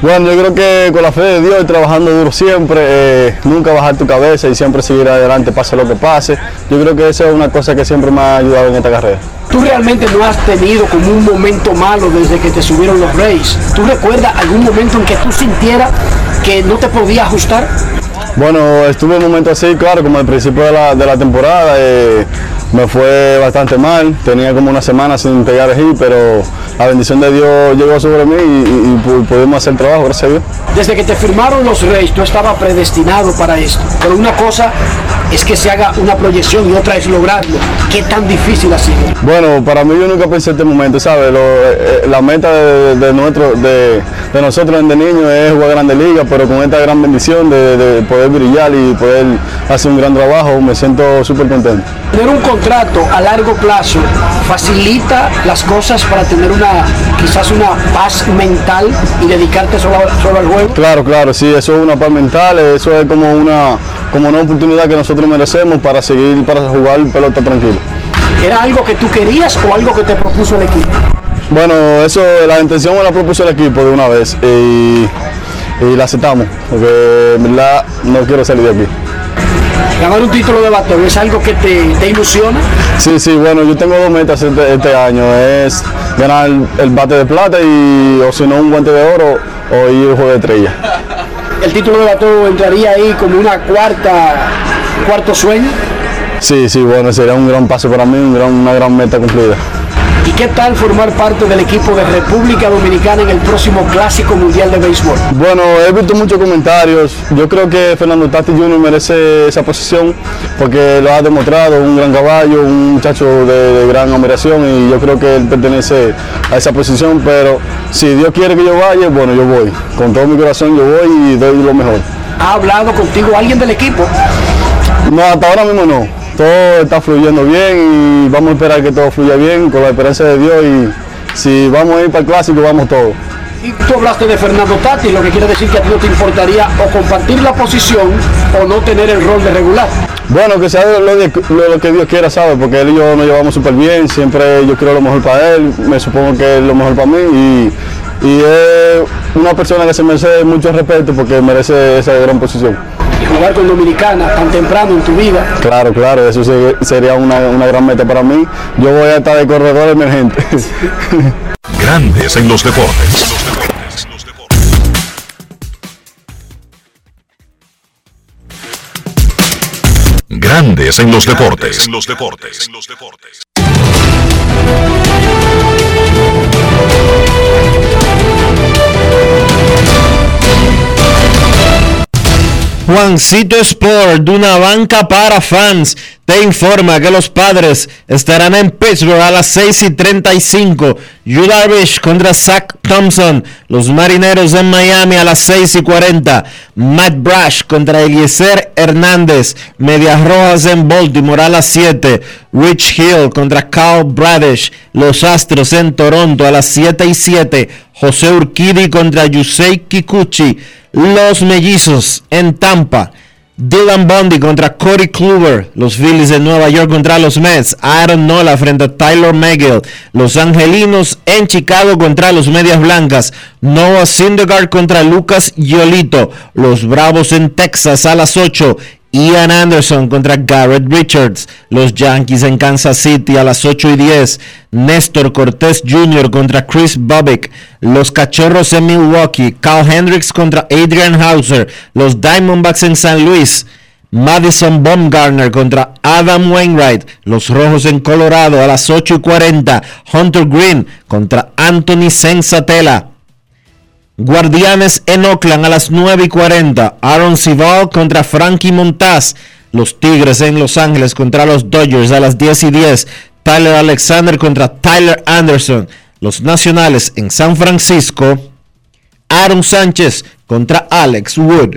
Bueno, yo creo que con la fe de Dios y trabajando duro siempre, eh, nunca bajar tu cabeza y siempre seguir adelante, pase lo que pase. Yo creo que esa es una cosa que siempre me ha ayudado en esta carrera. Tú realmente no has tenido como un momento malo desde que te subieron los Rays. ¿Tú recuerdas algún momento en que tú sintieras que no te podías ajustar? Bueno, estuve en un momento así, claro, como al principio de la, de la temporada, eh, me fue bastante mal, tenía como una semana sin pegar hit, pero la bendición de Dios llegó sobre mí y, y- y pu- pudimos hacer el trabajo, gracias a Dios. Desde que te firmaron los Reyes, tú estabas predestinado para esto. Pero una cosa es que se haga una proyección y otra es lograrlo. ¿Qué tan difícil ha sido? Bueno, para mí yo nunca pensé este momento, ¿sabes? Lo- eh, la meta de, de nuestro, de, de nosotros de niños es jugar Grande Liga, pero con esta gran bendición de, de poder brillar y poder hacer un gran trabajo, me siento súper contento. Tener un contrato a largo plazo facilita las cosas para tener una quizás una paz mental y dedicarte solo, solo al juego. Claro, claro, sí, eso es una paz mental, eso es como una, como una oportunidad que nosotros merecemos para seguir, para jugar pelota tranquilo. ¿Era algo que tú querías o algo que te propuso el equipo? Bueno, eso, la intención me la propuso el equipo de una vez y, y la aceptamos, porque en verdad no quiero salir de aquí. Ganar un título de batón es algo que te, te ilusiona. Sí, sí, bueno, yo tengo dos metas este, este año, es ganar el, el bate de plata y, o si no, un guante de oro o ir al juego de estrella. El título de batón entraría ahí como una cuarta, cuarto sueño. Sí, sí, bueno, sería un gran paso para mí, un gran- una gran meta cumplida. ¿Y qué tal formar parte del equipo de República Dominicana en el próximo Clásico Mundial de Béisbol? Bueno, he visto muchos comentarios. Yo creo que Fernando Tati Jr. merece esa posición porque lo ha demostrado, un gran caballo, un muchacho de, de gran admiración y yo creo que él pertenece a esa posición, pero si Dios quiere que yo vaya, bueno, yo voy. Con todo mi corazón yo voy y doy lo mejor. ¿Ha hablado contigo alguien del equipo? No, hasta ahora mismo no. Todo está fluyendo bien y vamos a esperar que todo fluya bien con la esperanza de Dios y si vamos a ir para el clásico, vamos todos. Y tú hablaste de Fernando Tati, lo que quiere decir que a ti no te importaría o compartir la posición o no tener el rol de regular. Bueno, que sea lo, de- lo- lo que Dios quiera, ¿sabes? Porque él y yo nos llevamos súper bien, siempre yo quiero lo mejor para él, me supongo que es lo mejor para mí y, y es una persona que se merece mucho respeto porque merece esa gran posición. Jugar con Dominicana tan temprano en tu vida. Claro, claro, eso se- sería una, una gran meta para mí. Yo voy a estar de corredor emergente. Grandes en los deportes. Grandes en los deportes. En los deportes. Juancito Sport, de una banca para fans, te informa que los padres estarán en Pittsburgh a las 6 y 35. Yu Darvish contra Zach Thompson. Los marineros en Miami a las 6 y 40. Matt Brash contra Eliezer Hernández. Medias Rojas en Baltimore a las 7. Rich Hill contra Carl Bradish. Los Astros en Toronto a las 7 y 7. José Urquidi contra Yusei Kikuchi. Los Mellizos en Tampa. Dylan Bundy contra Cody Kluber. Los Phillies de Nueva York contra los Mets. Aaron Nola frente a Tyler Megill. Los Angelinos en Chicago contra los Medias Blancas. Noah Syndergaard contra Lucas Yolito. Los Bravos en Texas a las 8. Ian Anderson contra Garrett Richards. Los Yankees en Kansas City a las 8 y 10. Néstor Cortés Jr. contra Chris Bobbick. Los Cachorros en Milwaukee. Carl Hendricks contra Adrian Hauser. Los Diamondbacks en San Luis. Madison Baumgartner contra Adam Wainwright. Los Rojos en Colorado a las 8 y 40. Hunter Green contra Anthony Sensatela. Guardianes en Oakland a las 9 y 40. Aaron Sival contra Frankie Montaz. Los Tigres en Los Ángeles contra los Dodgers a las 10 y 10. Tyler Alexander contra Tyler Anderson. Los Nacionales en San Francisco. Aaron Sánchez contra Alex Wood.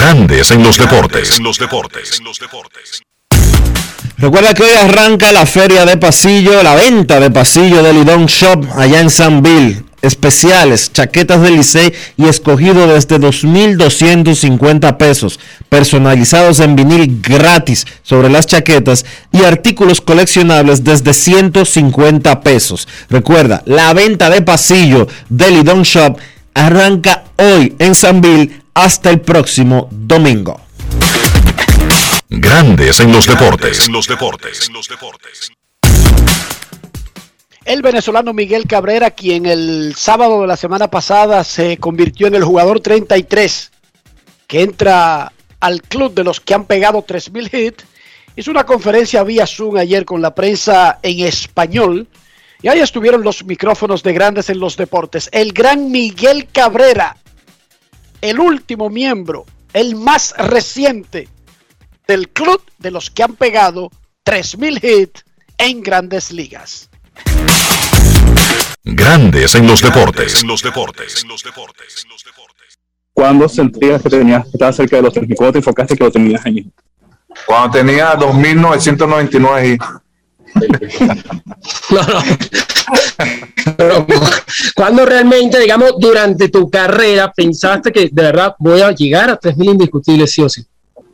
Grandes en los deportes. En los deportes. Recuerda que hoy arranca la feria de pasillo, la venta de pasillo del Lidón Shop allá en San Bill. especiales, chaquetas de Licey y escogido desde 2.250 pesos, personalizados en vinil gratis sobre las chaquetas y artículos coleccionables desde 150 pesos. Recuerda, la venta de pasillo de Lidon Shop arranca hoy en Sanville hasta el próximo domingo. Grandes en los deportes. En los deportes. El venezolano Miguel Cabrera, quien el sábado de la semana pasada se convirtió en el jugador 33 que entra al club de los que han pegado 3.000 hits, hizo una conferencia vía Zoom ayer con la prensa en español y ahí estuvieron los micrófonos de grandes en los deportes. El gran Miguel Cabrera, el último miembro, el más reciente del club de los que han pegado 3.000 hits en grandes ligas. Grandes en los deportes. En los deportes. ¿Cuándo sentías que tenías que estar cerca de los 3.000? ¿Cuándo te enfocaste que lo tenías ahí? Cuando tenía 2.999 y No, no. Pero, ¿Cuándo realmente, digamos, durante tu carrera pensaste que de verdad voy a llegar a 3.000 indiscutibles, sí o sí?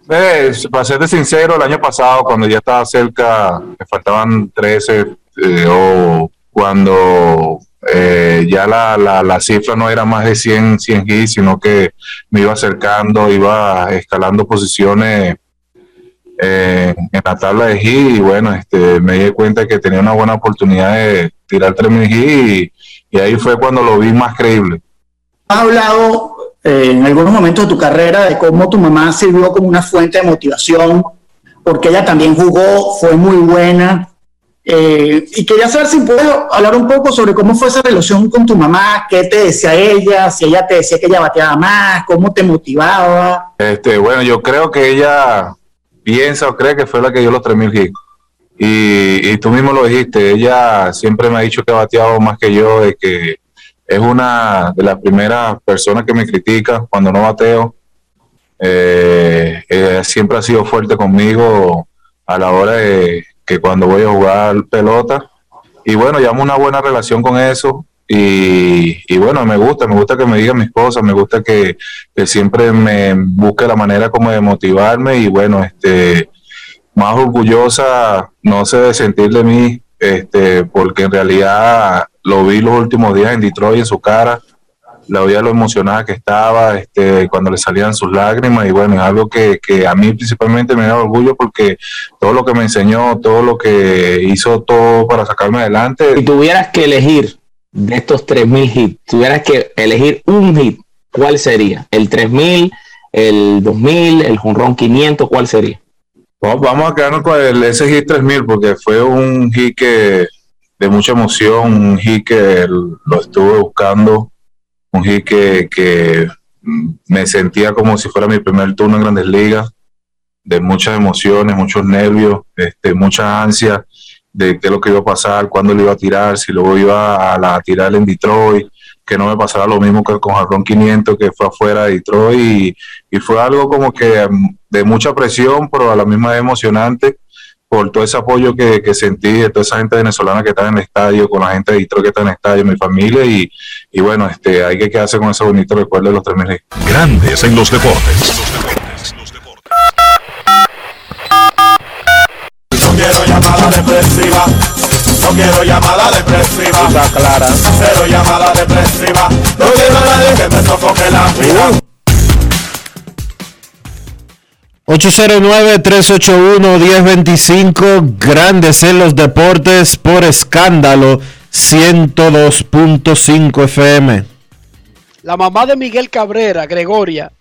Eh, para serte sincero, el año pasado, cuando ya estaba cerca, me faltaban 13, eh, o cuando eh, ya la, la, la cifra no era más de 100, 100 hits, sino que me iba acercando, iba escalando posiciones eh, en la tabla de hits y bueno, este, me di cuenta que tenía una buena oportunidad de tirar 3.000 hits y, y ahí fue cuando lo vi más creíble. Has hablado eh, en algunos momentos de tu carrera de cómo tu mamá sirvió como una fuente de motivación, porque ella también jugó, fue muy buena. Eh, y quería saber si puedo hablar un poco sobre cómo fue esa relación con tu mamá, qué te decía ella, si ella te decía que ella bateaba más, cómo te motivaba. Este, bueno, yo creo que ella piensa o cree que fue la que dio los 3.000 hits. Y, y tú mismo lo dijiste, ella siempre me ha dicho que ha bateado más que yo, de que es una de las primeras personas que me critica cuando no bateo. Eh, siempre ha sido fuerte conmigo a la hora de que cuando voy a jugar pelota. Y bueno, llevamos una buena relación con eso. Y, y bueno, me gusta, me gusta que me digan mis cosas, me gusta que, que siempre me busque la manera como de motivarme y bueno, este, más orgullosa, no sé de sentir de mí, este, porque en realidad lo vi los últimos días en Detroit en su cara, la veía lo emocionada que estaba, este, cuando le salían sus lágrimas y bueno, es algo que, que a mí principalmente me da orgullo porque todo lo que me enseñó, todo lo que hizo todo para sacarme adelante. Si tuvieras que elegir de estos 3.000 hits, tuvieras que elegir un hit, ¿cuál sería? ¿El 3.000, el 2.000, el jonrón 500, cuál sería? Vamos, vamos a quedarnos con el, ese hit 3000 porque fue un hit que de mucha emoción, un hit que lo estuve buscando, un hit que, que me sentía como si fuera mi primer turno en Grandes Ligas, de muchas emociones, muchos nervios, este, mucha ansia de lo que iba a pasar, cuándo lo iba a tirar, si luego iba a, la, tirar en Detroit, que no me pasara lo mismo que con Jarrón 500, que fue afuera de Detroit, y, fue algo como que mm, de mucha presión, pero a la misma emocionante por todo ese apoyo que, sentí de toda esa gente venezolana que está en el estadio, con la gente de Detroit que está en el estadio, mi familia, y, bueno, este, hay que quedarse con ese bonito recuerdo de los 3.000 hits. Grandes en los deportes. No quiero llamada depresiva. clara. Cero llamada depresiva. No quiero a nadie que me sofoque la vida. 809-381-1025, Grandes en los Deportes por escándalo 102.5 FM. La mamá de Miguel Cabrera, Gregoria,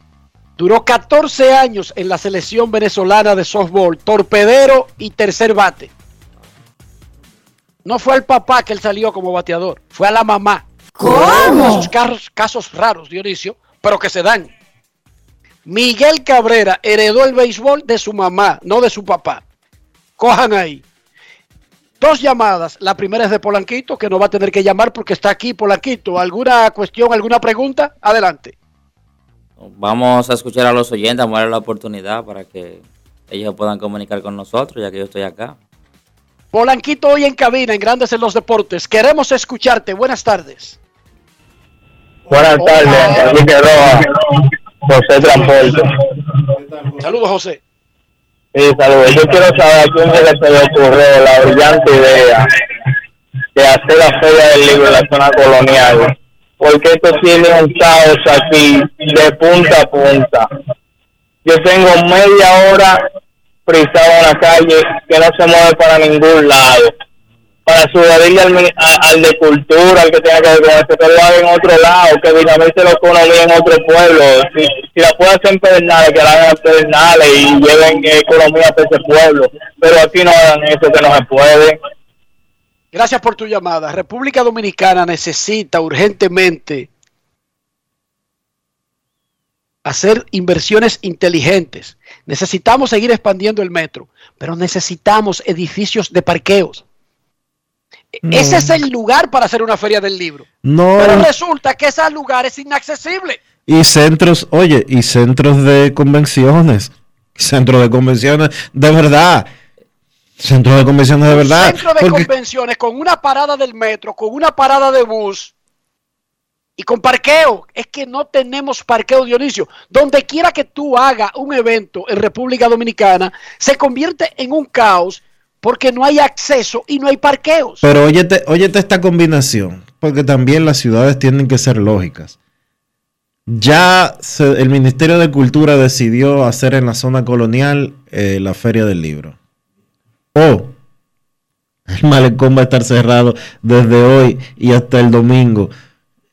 duró 14 años en la selección venezolana de softball, torpedero y tercer bate. No fue al papá que él salió como bateador, fue a la mamá. ¿Cómo? Esos casos, casos raros, Dionisio, pero que se dan. Miguel Cabrera heredó el béisbol de su mamá, no de su papá. Cojan ahí. Dos llamadas. La primera es de Polanquito, que no va a tener que llamar porque está aquí Polanquito. ¿Alguna cuestión, alguna pregunta? Adelante. Vamos a escuchar a los oyentes, vamos a dar la oportunidad para que ellos puedan comunicar con nosotros, ya que yo estoy acá. Polanquito hoy en cabina, en Grandes en los Deportes. Queremos escucharte. Buenas tardes. Buenas tardes, Enrique Roja, José Transporte. Saludos, José. Sí, saludos. Yo quiero saber a quién se le ocurrió la brillante idea de hacer la feria del libro en la zona colonial. Porque esto tiene un caos aquí de punta a punta. Yo tengo media hora frisado en la calle que no se mueve para ningún lado. Para sugerirle al, de cultura, al que tenga que ver con en otro lado, que dinamice la economía en otro pueblo. Si, si la puede hacer en Pedernales, que la hagan en y lleven economía a ese pueblo. Pero aquí no hagan eso, que no se puede. Gracias por tu llamada. República Dominicana necesita urgentemente hacer inversiones inteligentes. Necesitamos seguir expandiendo el metro, pero necesitamos edificios de parqueos. No. Ese es el lugar para hacer una feria del libro. No. Pero resulta que ese lugar es inaccesible. Y centros, oye, y centros de convenciones. Centros de convenciones, de verdad. Centros de convenciones de verdad. Centro de Porque- convenciones con una parada del metro, con una parada de bus y con parqueo. Es que no tenemos parqueo, Dionisio. Donde quiera que tú hagas un evento en República Dominicana, se convierte en un caos porque no hay acceso y no hay parqueos. Pero óyete, óyete esta combinación, porque también las ciudades tienen que ser lógicas. Ya el Ministerio de Cultura decidió hacer en la zona colonial eh, la Feria del Libro. O el malecón va a estar cerrado desde hoy y hasta el domingo,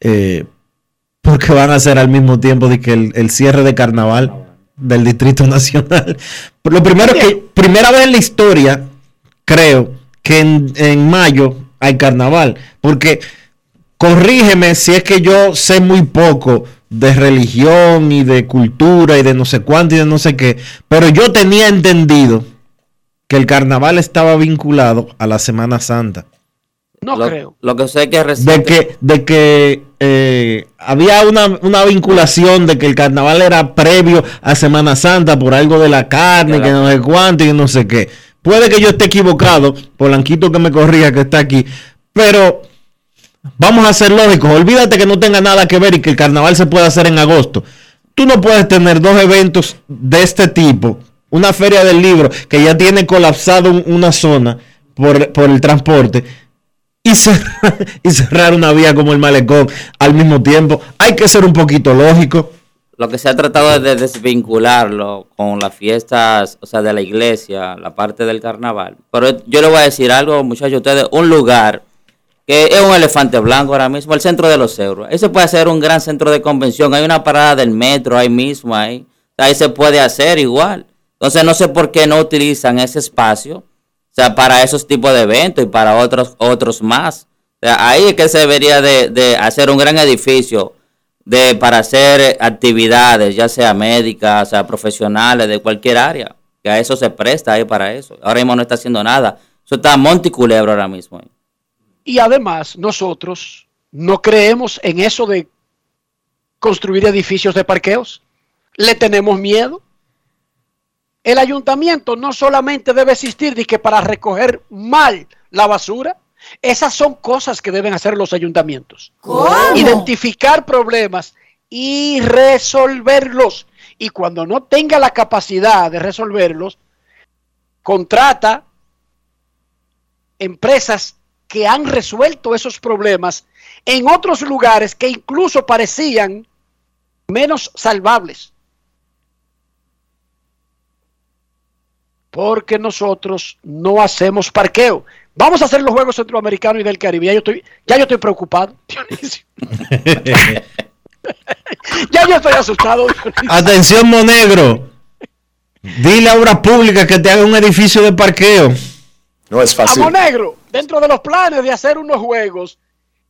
eh, porque van a hacer al mismo tiempo de que el, cierre de carnaval del Distrito Nacional. Lo primero que, primera vez en la historia, creo que en, en mayo hay carnaval. Porque corrígeme si es que yo sé muy poco de religión y de cultura y de no sé cuánto y de no sé qué. Pero yo tenía entendido que el carnaval estaba vinculado a la Semana Santa. No lo, creo. Lo que sé es que De que, de que eh, había una, una vinculación de que el carnaval era previo a Semana Santa por algo de la carne, que no sé cuánto y no sé qué. Puede que yo esté equivocado, Polanquito que me corrija que está aquí, pero vamos a ser lógicos. Olvídate que no tenga nada que ver y que el carnaval se pueda hacer en agosto. Tú no puedes tener dos eventos de este tipo, una feria del libro que ya tiene colapsado un- una zona por, por el transporte y cerrar, una vía como el malecón al mismo tiempo. Hay que ser un poquito lógico. Lo que se ha tratado es de desvincularlo con las fiestas, o sea, de la iglesia, la parte del carnaval. Pero yo le voy a decir algo, muchachos, ustedes, un lugar que es un elefante blanco ahora mismo, el centro de los euros. Ese puede ser un gran centro de convención. Hay una parada del metro ahí mismo, ahí. Ahí se puede hacer igual. Entonces no sé por qué no utilizan ese espacio, o sea, para esos tipos de eventos y para otros, otros más. O sea, ahí es que se debería de, de hacer un gran edificio de para hacer actividades, ya sea médicas, sea profesionales, de cualquier área. Que a eso se presta ahí para eso. Ahora mismo no está haciendo nada. Eso está monticulebro ahora mismo. Y además, nosotros no creemos en eso de construir edificios de parqueos. Le tenemos miedo. El ayuntamiento no solamente debe existir de que para recoger mal la basura, esas son cosas que deben hacer los ayuntamientos. Identificar problemas y resolverlos. Y cuando no tenga la capacidad de resolverlos, contrata empresas que han resuelto esos problemas en otros lugares que incluso parecían menos salvables. Porque nosotros no hacemos parqueo. Vamos a hacer los Juegos Centroamericanos y del Caribe. Ya yo estoy, ya yo estoy preocupado. Dionisio. ya yo estoy asustado. Dionisio. Atención, Monegro. Dile a obras públicas que te haga un edificio de parqueo. No es Amo Negro, dentro de los planes de hacer unos juegos,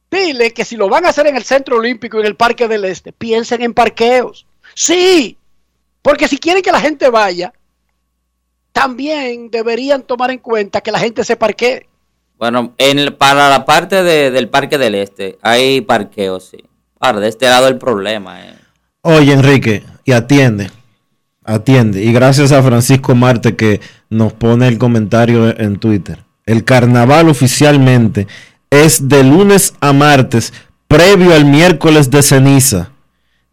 dile que si lo van a hacer en el Centro Olímpico y en el Parque del Este, piensen en parqueos. Sí, porque si quieren que la gente vaya, también deberían tomar en cuenta que la gente se parquee. Bueno, en el- para la parte de- del Parque del Este hay parqueos, sí. Ahora, de este lado el problema. eh. Oye, Enrique, y atiende. Atiende. Y gracias a Francisco Marte que nos pone el comentario en Twitter. El carnaval oficialmente es de lunes a martes, previo al miércoles de ceniza,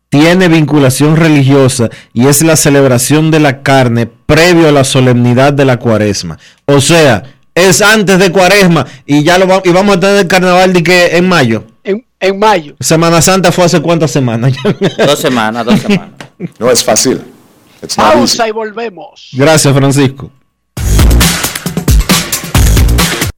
tiene vinculación religiosa y es la celebración de la carne previo a la solemnidad de la cuaresma. O sea, es antes de cuaresma y ya lo va- y vamos a tener el carnaval de que en mayo. En, en mayo. Semana Santa fue hace cuántas semanas. Dos semanas, dos semanas. No es fácil. Pausa y volvemos. Gracias, Francisco.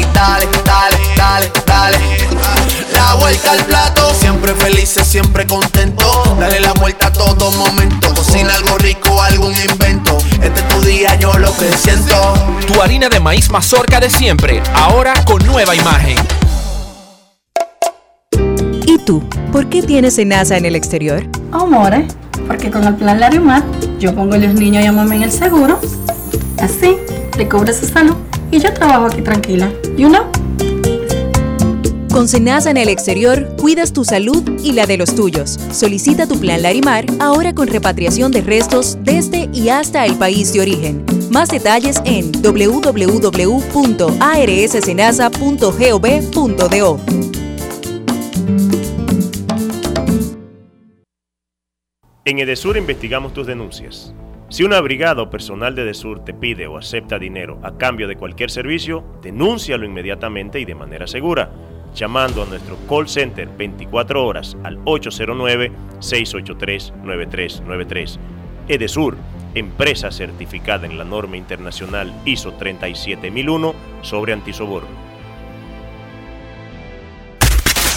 y dale, dale, dale, dale. La vuelta al plato, siempre felices, siempre contento. Dale la vuelta a todo momento. Cocina algo rico, algún invento. Este es tu día, yo lo que siento. Tu harina de maíz mazorca de siempre, ahora con nueva imagen. ¿Y tú? ¿Por qué tienes enaza en el exterior? Amores, porque con el plan Larimar yo pongo a los niños y a mamá en el seguro. Así, le cubre su salud y yo trabajo aquí tranquila. You know? Con Senasa en el exterior, cuidas tu salud y la de los tuyos. Solicita tu plan Larimar ahora con repatriación de restos desde y hasta el país de origen. Más detalles en www.arssenasa.gov.do. En Edesur investigamos tus denuncias. Si una brigada o personal de Edesur te pide o acepta dinero a cambio de cualquier servicio, denúncialo inmediatamente y de manera segura, llamando a nuestro call center 24 horas al 809-683-9393. Edesur, empresa certificada en la norma internacional ISO 37001 sobre antisoborno.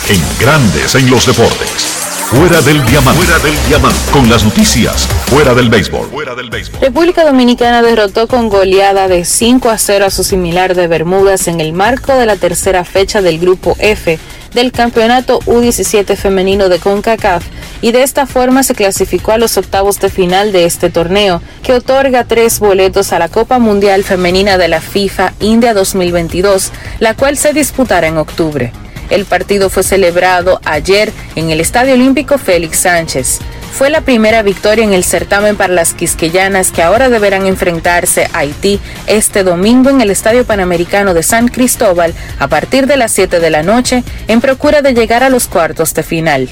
En Grandes en los deportes. Fuera del diamante. Fuera del diamante. Con las noticias. Fuera del béisbol. Fuera del béisbol. República Dominicana derrotó con goleada de 5 a 0 a su similar de Bermudas en el marco de la tercera fecha del Grupo F del Campeonato U17 femenino de CONCACAF y de esta forma se clasificó a los octavos de final de este torneo, que otorga tres boletos a la Copa Mundial Femenina de la FIFA India 2022, la cual se disputará en octubre. El partido fue celebrado ayer en el Estadio Olímpico Félix Sánchez. Fue la primera victoria en el certamen para las quisqueyanas que ahora deberán enfrentarse a Haití este domingo en el Estadio Panamericano de San Cristóbal a partir de las 7 de la noche en procura de llegar a los cuartos de final.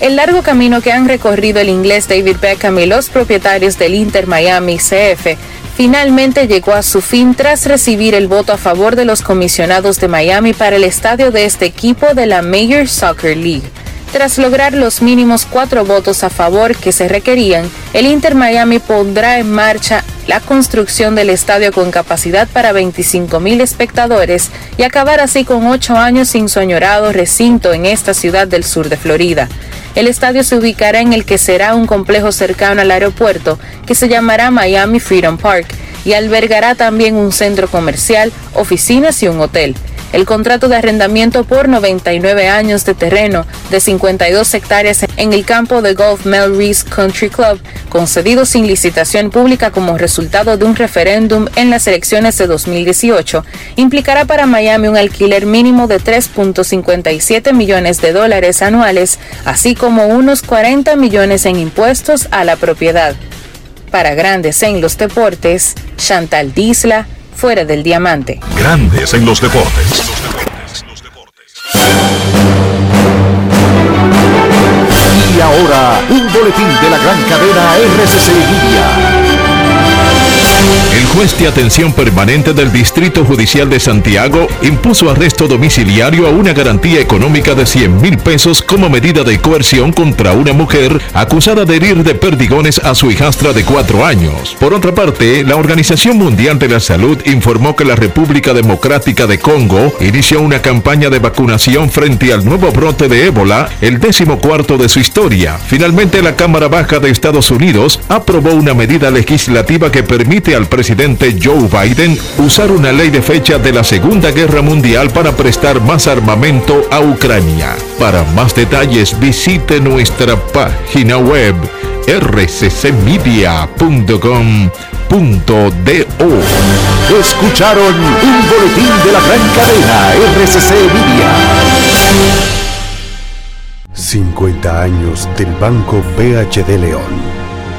El largo camino que han recorrido el inglés David Beckham y los propietarios del Inter Miami CF finalmente llegó a su fin tras recibir el voto a favor de los comisionados de Miami para el estadio de este equipo de la Major Soccer League. Tras lograr los mínimos cuatro votos a favor que se requerían, el Inter Miami pondrá en marcha la construcción del estadio con capacidad para 25 mil espectadores y acabar así con ocho años sin su añorado recinto en esta ciudad del sur de Florida. El estadio se ubicará en el que será un complejo cercano al aeropuerto que se llamará Miami Freedom Park y albergará también un centro comercial, oficinas y un hotel. El contrato de arrendamiento por 99 años de terreno de 52 hectáreas en el campo de golf Melreese Country Club, concedido sin licitación pública como resultado de un referéndum en las elecciones de 2018, implicará para Miami un alquiler mínimo de 3.57 millones de dólares anuales, así como unos 40 millones en impuestos a la propiedad. Para Grandes en los Deportes, Chantal Disla, fuera del diamante. Grandes en los deportes. Y ahora, un boletín de la gran cadena RCC Media. El juez de atención permanente del Distrito Judicial de Santiago impuso arresto domiciliario a una garantía económica de 100 mil pesos como medida de coerción contra una mujer acusada de herir de perdigones a su hijastra de cuatro años. Por otra parte, la Organización Mundial de la Salud informó que la República Democrática de Congo inició una campaña de vacunación frente al nuevo brote de ébola, el décimo cuarto de su historia. Finalmente, la Cámara Baja de Estados Unidos aprobó una medida legislativa que permite al presidente Joe Biden usar una ley de fecha de la Segunda Guerra Mundial para prestar más armamento a Ucrania. Para más detalles visite nuestra página web rccmedia.com.do. Escucharon un boletín de la gran cadena RCC Media. 50 años del Banco BHD León.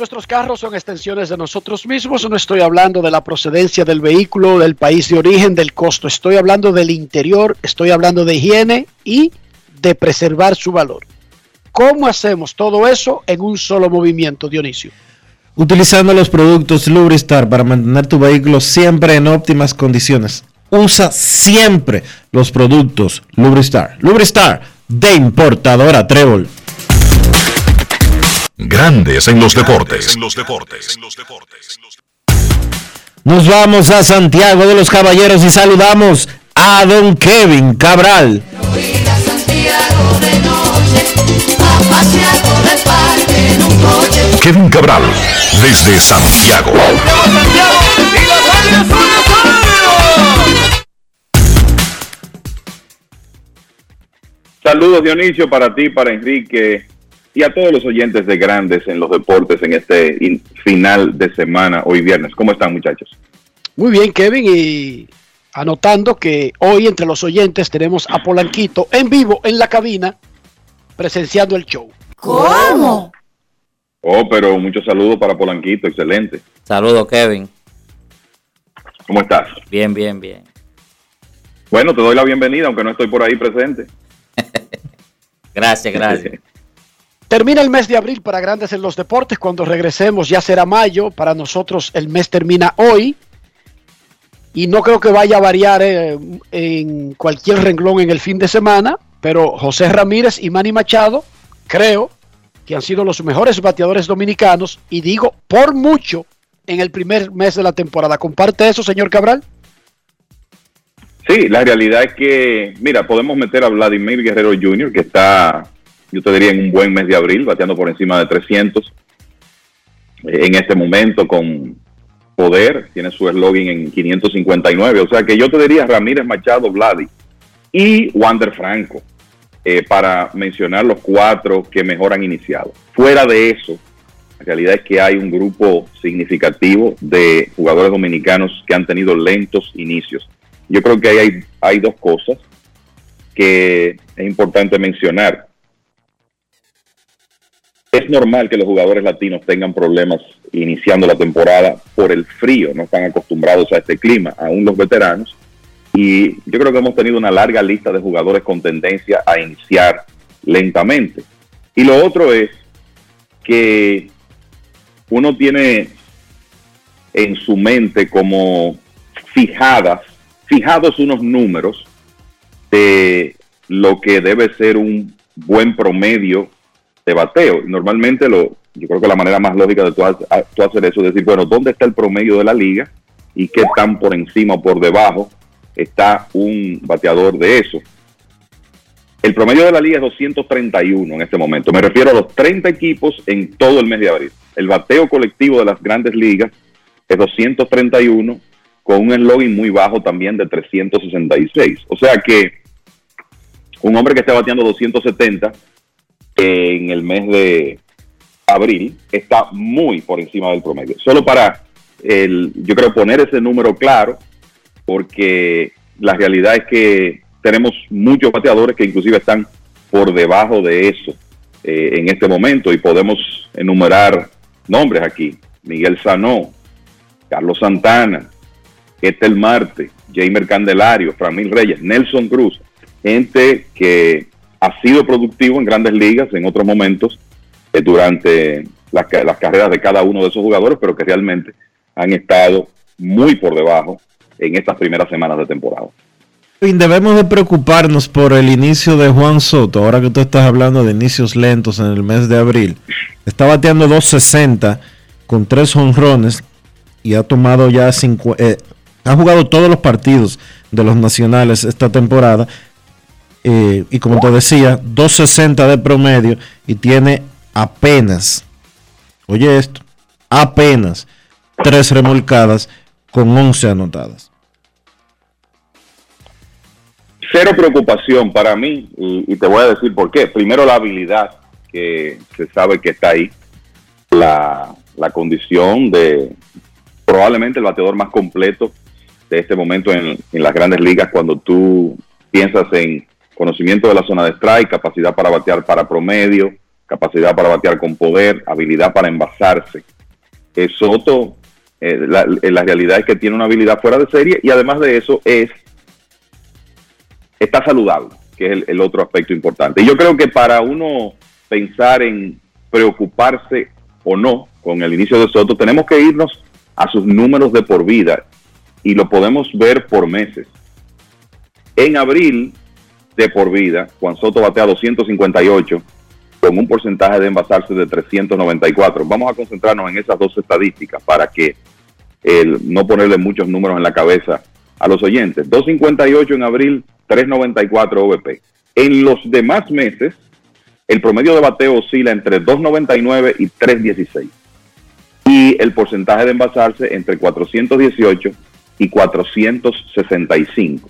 Nuestros carros son extensiones de nosotros mismos. No estoy hablando de la procedencia del vehículo, del país de origen, del costo. Estoy hablando del interior, estoy hablando de higiene y de preservar su valor. ¿Cómo hacemos todo eso en un solo movimiento, Dionisio? Utilizando los productos Lubristar para mantener tu vehículo siempre en óptimas condiciones. Usa siempre los productos Lubristar. Lubristar de importadora Trébol. Grandes en los deportes. En los deportes. Nos vamos a Santiago de los Caballeros y saludamos a don Kevin Cabral. Kevin Cabral, desde Santiago. Saludos Dionisio para ti, para Enrique y a todos los oyentes de Grandes en los Deportes en este in- final de semana, hoy viernes. ¿Cómo están muchachos? Muy bien, Kevin, y anotando que hoy entre los oyentes tenemos a Polanquito en vivo en la cabina presenciando el show. ¿Cómo? Oh, pero muchos saludos para Polanquito, excelente. Saludos, Kevin. ¿Cómo estás? Bien, bien, bien. Bueno, te doy la bienvenida, aunque no estoy por ahí presente. Gracias, gracias. Termina el mes de abril para Grandes en los Deportes. Cuando regresemos ya será mayo. Para nosotros el mes termina hoy. Y no creo que vaya a variar eh, en cualquier renglón en el fin de semana. Pero José Ramírez y Manny Machado, creo que han sido los mejores bateadores dominicanos. Y digo, por mucho, en el primer mes de la temporada. ¿Comparte eso, señor Cabral? Sí, la realidad es que, mira, podemos meter a Vladimir Guerrero Jr., que está, yo te diría, en un buen mes de abril, bateando por encima de 300. eh, En este momento con poder, tiene su eslogan en 559. O sea que yo te diría Ramírez Machado, Vladi y Wander Franco, eh, para mencionar los cuatro que mejor han iniciado. Fuera de eso, la realidad es que hay un grupo significativo de jugadores dominicanos que han tenido lentos inicios. Yo creo que hay, hay dos cosas que es importante mencionar. Es normal que los jugadores latinos tengan problemas iniciando la temporada por el frío, no están acostumbrados a este clima, aún los veteranos. Y yo creo que hemos tenido una larga lista de jugadores con tendencia a iniciar lentamente. Y lo otro es que uno tiene en su mente como fijadas, fijados unos números de lo que debe ser un buen promedio de bateo. Normalmente lo, yo creo que la manera más lógica de tú, tú hacer eso es decir, bueno, ¿dónde está el promedio de la liga y qué tan por encima o por debajo está un bateador de eso? El promedio de la liga es 231 en este momento. Me refiero a los 30 equipos en todo el mes de abril. El bateo colectivo de las grandes ligas es 231 con un eslogan muy bajo también de 366. O sea que un hombre que esté bateando 270 en el mes de abril está muy por encima del promedio. Solo para, el, yo creo, poner ese número claro, porque la realidad es que tenemos muchos bateadores que inclusive están por debajo de eso eh, en este momento y podemos enumerar nombres aquí. Miguel Sanó, Carlos Santana, Etel Marte, Jamer Candelario, Framil Reyes, Nelson Cruz, gente que ha sido productivo en grandes ligas en otros momentos eh, durante las, las carreras de cada uno de esos jugadores, pero que realmente han estado muy por debajo en estas primeras semanas de temporada. Debemos de preocuparnos por el inicio de Juan Soto, ahora que tú estás hablando de inicios lentos en el mes de abril. Está bateando 260 con tres honrones y ha tomado ya cincu- eh, ha jugado todos los partidos de los nacionales esta temporada. Eh, y como te decía, 260 de promedio y tiene apenas, oye esto, apenas tres remolcadas con 11 anotadas. Cero preocupación para mí, y, y te voy a decir por qué. Primero la habilidad, que se sabe que está ahí. La, la condición de probablemente el bateador más completo de este momento en, en las grandes ligas cuando tú piensas en conocimiento de la zona de strike, capacidad para batear para promedio, capacidad para batear con poder, habilidad para envasarse. Eh, Soto, eh, la, realidad es que tiene una habilidad fuera de serie y además de eso es está saludable, que es el, el otro aspecto importante. Y yo creo que para uno pensar en preocuparse o no con el inicio de Soto, tenemos que irnos a sus números de por vida y lo podemos ver por meses. En abril de por vida, Juan Soto batea 258 con un porcentaje de envasarse de 394. Vamos a concentrarnos en esas dos estadísticas para que el, no ponerle muchos números en la cabeza a los oyentes. 258 en abril, 394 OVP. En los demás meses, el promedio de bateo oscila entre 299 y 316. Y el porcentaje de envasarse entre 418 y 465.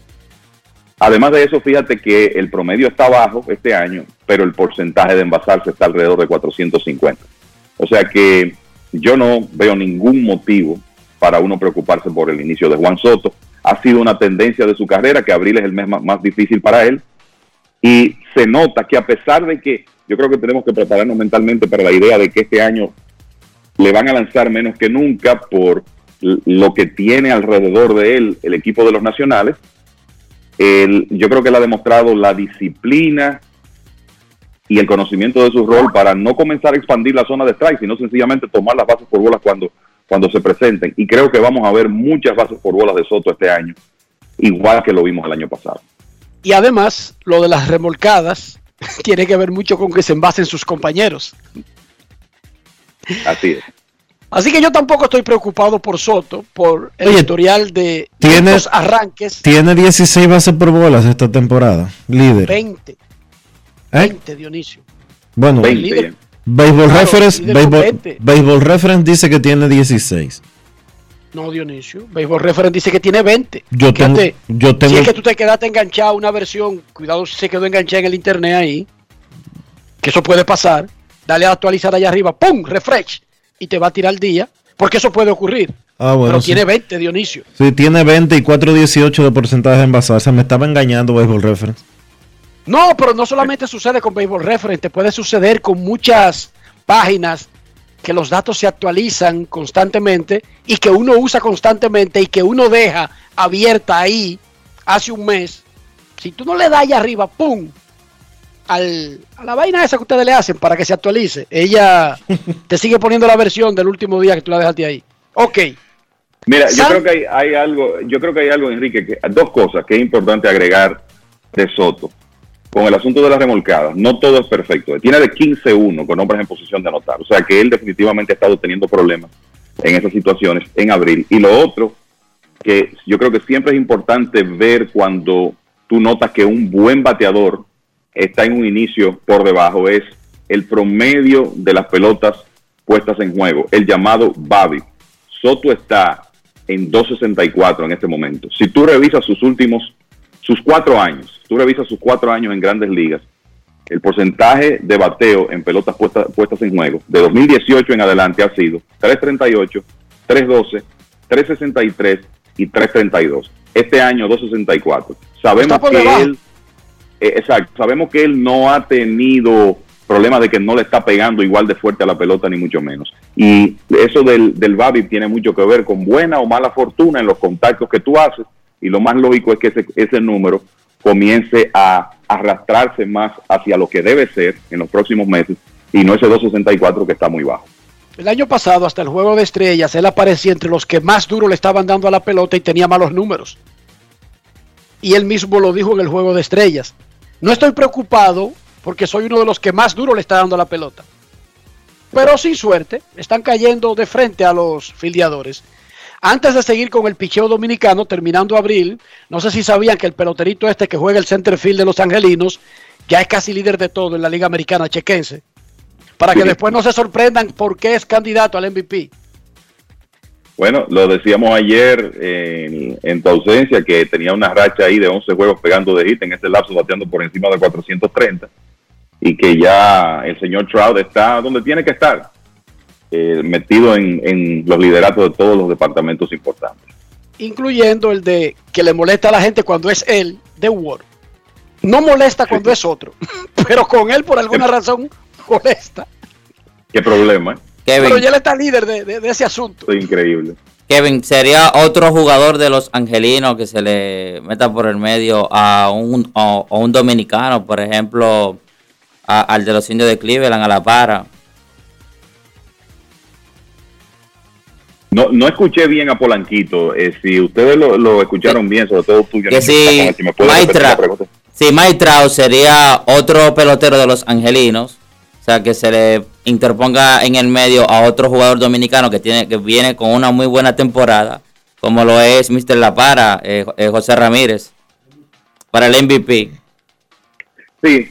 Además de eso, fíjate que el promedio está bajo este año, pero el porcentaje de envasarse está alrededor de 450. O sea que yo no veo ningún motivo para uno preocuparse por el inicio de Juan Soto. Ha sido una tendencia de su carrera que abril es el mes más, difícil para él. Y se nota que a pesar de que yo creo que tenemos que prepararnos mentalmente para la idea de que este año le van a lanzar menos que nunca por lo que tiene alrededor de él el equipo de los nacionales, el- yo creo que él ha demostrado la disciplina, y el conocimiento de su rol para no comenzar a expandir la zona de strike, sino sencillamente tomar las bases por bolas cuando, cuando se presenten. Y creo que vamos a ver muchas bases por bolas de Soto este año, igual que lo vimos el año pasado. Y además, lo de las remolcadas tiene que ver mucho con que se envasen sus compañeros. Así es. Así que yo tampoco estoy preocupado por Soto, por el Oye, historial de tiene- estos arranques. Tiene 16 bases por bolas esta temporada. Líder. 20, ¿Eh? 20, Dionisio. Bueno, 20 líder. Baseball, Claro, Reference, Baseball, 20. Baseball Reference dice que tiene 16. No, Dionisio. Baseball Reference dice que tiene 20. Yo tengo, Fíjate, yo tengo, Si es que tú te quedaste enganchado a una versión, cuidado si se quedó enganchada en el internet ahí, que eso puede pasar, dale a actualizar allá arriba, ¡pum! Refresh, y te va a tirar el día, porque eso puede ocurrir. Ah, bueno, pero sí. tiene 20, Dionisio. Sí, tiene 20 y 4.18 de porcentaje de envasarse. Me estaba engañando Baseball Reference. No, pero no solamente sucede con Baseball Reference, te puede suceder con muchas páginas que los datos se actualizan constantemente y que uno usa constantemente y que uno deja abierta ahí hace un mes. Si tú no le das allá arriba, ¡pum! Al, a la vaina esa que ustedes le hacen para que se actualice, ella te sigue poniendo la versión del último día que tú la dejaste ahí. Ok. Mira, yo creo que hay, hay algo, yo creo que hay algo, Enrique, que, dos cosas que es importante agregar de Soto con el asunto de las remolcadas. No todo es perfecto. Tiene de 15-1 con hombres en posición de anotar. O sea que él definitivamente ha estado teniendo problemas en esas situaciones en abril. Y lo otro, que yo creo que siempre es importante ver cuando tú notas que un buen bateador está en un inicio por debajo, es el promedio de las pelotas puestas en juego, el llamado BABI. Soto está en 2.64 en este momento. Si tú revisas sus últimos, sus cuatro años, tú revisas sus cuatro años en grandes ligas, el porcentaje de bateo en pelotas puestas, puestas en juego de 2018 en adelante ha sido 338, 312, 363 y 332. Este año 264. Sabemos que él, eh, exacto, sabemos que él no ha tenido problemas de que no le está pegando igual de fuerte a la pelota ni mucho menos. Y eso del, del Babi tiene mucho que ver con buena o mala fortuna en los contactos que tú haces y lo más lógico es que ese, ese número comience a arrastrarse más hacia lo que debe ser en los próximos meses y no ese 264 que está muy bajo. El año pasado, hasta el juego de estrellas, él aparecía entre los que más duro le estaban dando a la pelota y tenía malos números. Y él mismo lo dijo en el juego de estrellas. No estoy preocupado porque soy uno de los que más duro le está dando la pelota. Pero sin suerte, están cayendo de frente a los fildeadores. Antes de seguir con el picheo dominicano, terminando abril, no sé si sabían que el peloterito este que juega el center field de los angelinos ya es casi líder de todo en la Liga Americana, chequense. Para que después no se sorprendan por qué es candidato al MVP. Bueno, lo decíamos ayer en, en tu ausencia, que tenía una racha ahí de 11 juegos pegando de hit en este lapso, bateando por encima de 430, y que ya el señor Trout está donde tiene que estar, eh, metido en, en los lideratos de todos los departamentos importantes. incluyendo el de que le molesta a la gente cuando es él, de Ward. No molesta cuando es otro, pero con él por alguna razón molesta. Qué problema, ¿eh? Pero ya él está líder de, de- de ese asunto. Increíble. Kevin, ¿sería otro jugador de los angelinos que se le meta por el medio a un, a- a un dominicano, por ejemplo, a- al de los indios de Cleveland, a la para? No, no escuché bien a Polanquito. eh, si ustedes lo, lo escucharon bien, sobre todo tú, Que si si Mike Trout sería otro pelotero de los angelinos, o sea, que se le interponga en el medio a otro jugador dominicano que tiene que viene con una muy buena temporada, como lo es Mr. La Para, eh, eh, José Ramírez, para el MVP. Sí,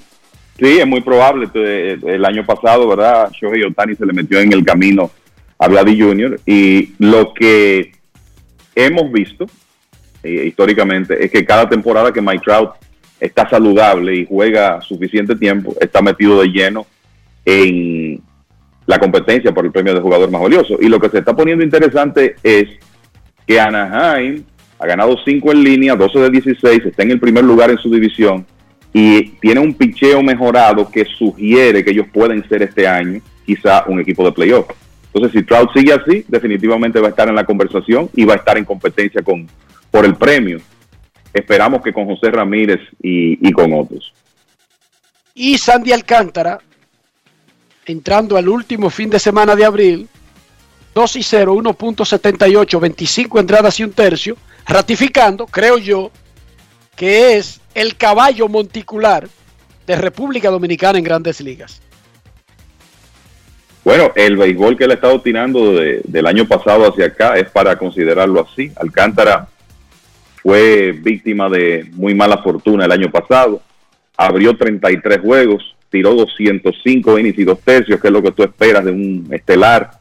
sí, es muy probable. Este, El año pasado, ¿verdad? Shohei Otani se le metió en el camino a Vladdy Jr. Y lo que hemos visto eh, históricamente es que cada temporada que Mike Trout está saludable y juega suficiente tiempo, está metido de lleno en la competencia por el premio de jugador más valioso. Y lo que se está poniendo interesante es que Anaheim ha ganado 5 en línea, 12 de 16, está en el primer lugar en su división y tiene un picheo mejorado que sugiere que ellos pueden ser este año quizá un equipo de playoff. Entonces, si Trout sigue así, definitivamente va a estar en la conversación y va a estar en competencia con por el premio. Esperamos que con José Ramírez y, y con otros. Y Sandy Alcántara, entrando al último fin de semana de abril, 2 y 0, 1.78, 25 entradas y un tercio, ratificando, creo yo, que es el caballo monticular de República Dominicana en grandes ligas. Bueno, el béisbol que él ha estado tirando de- del año pasado hacia acá es para considerarlo así. Alcántara fue víctima de muy mala fortuna el año pasado. Abrió 33 juegos, tiró 205 innings y dos tercios, que es lo que tú esperas de un estelar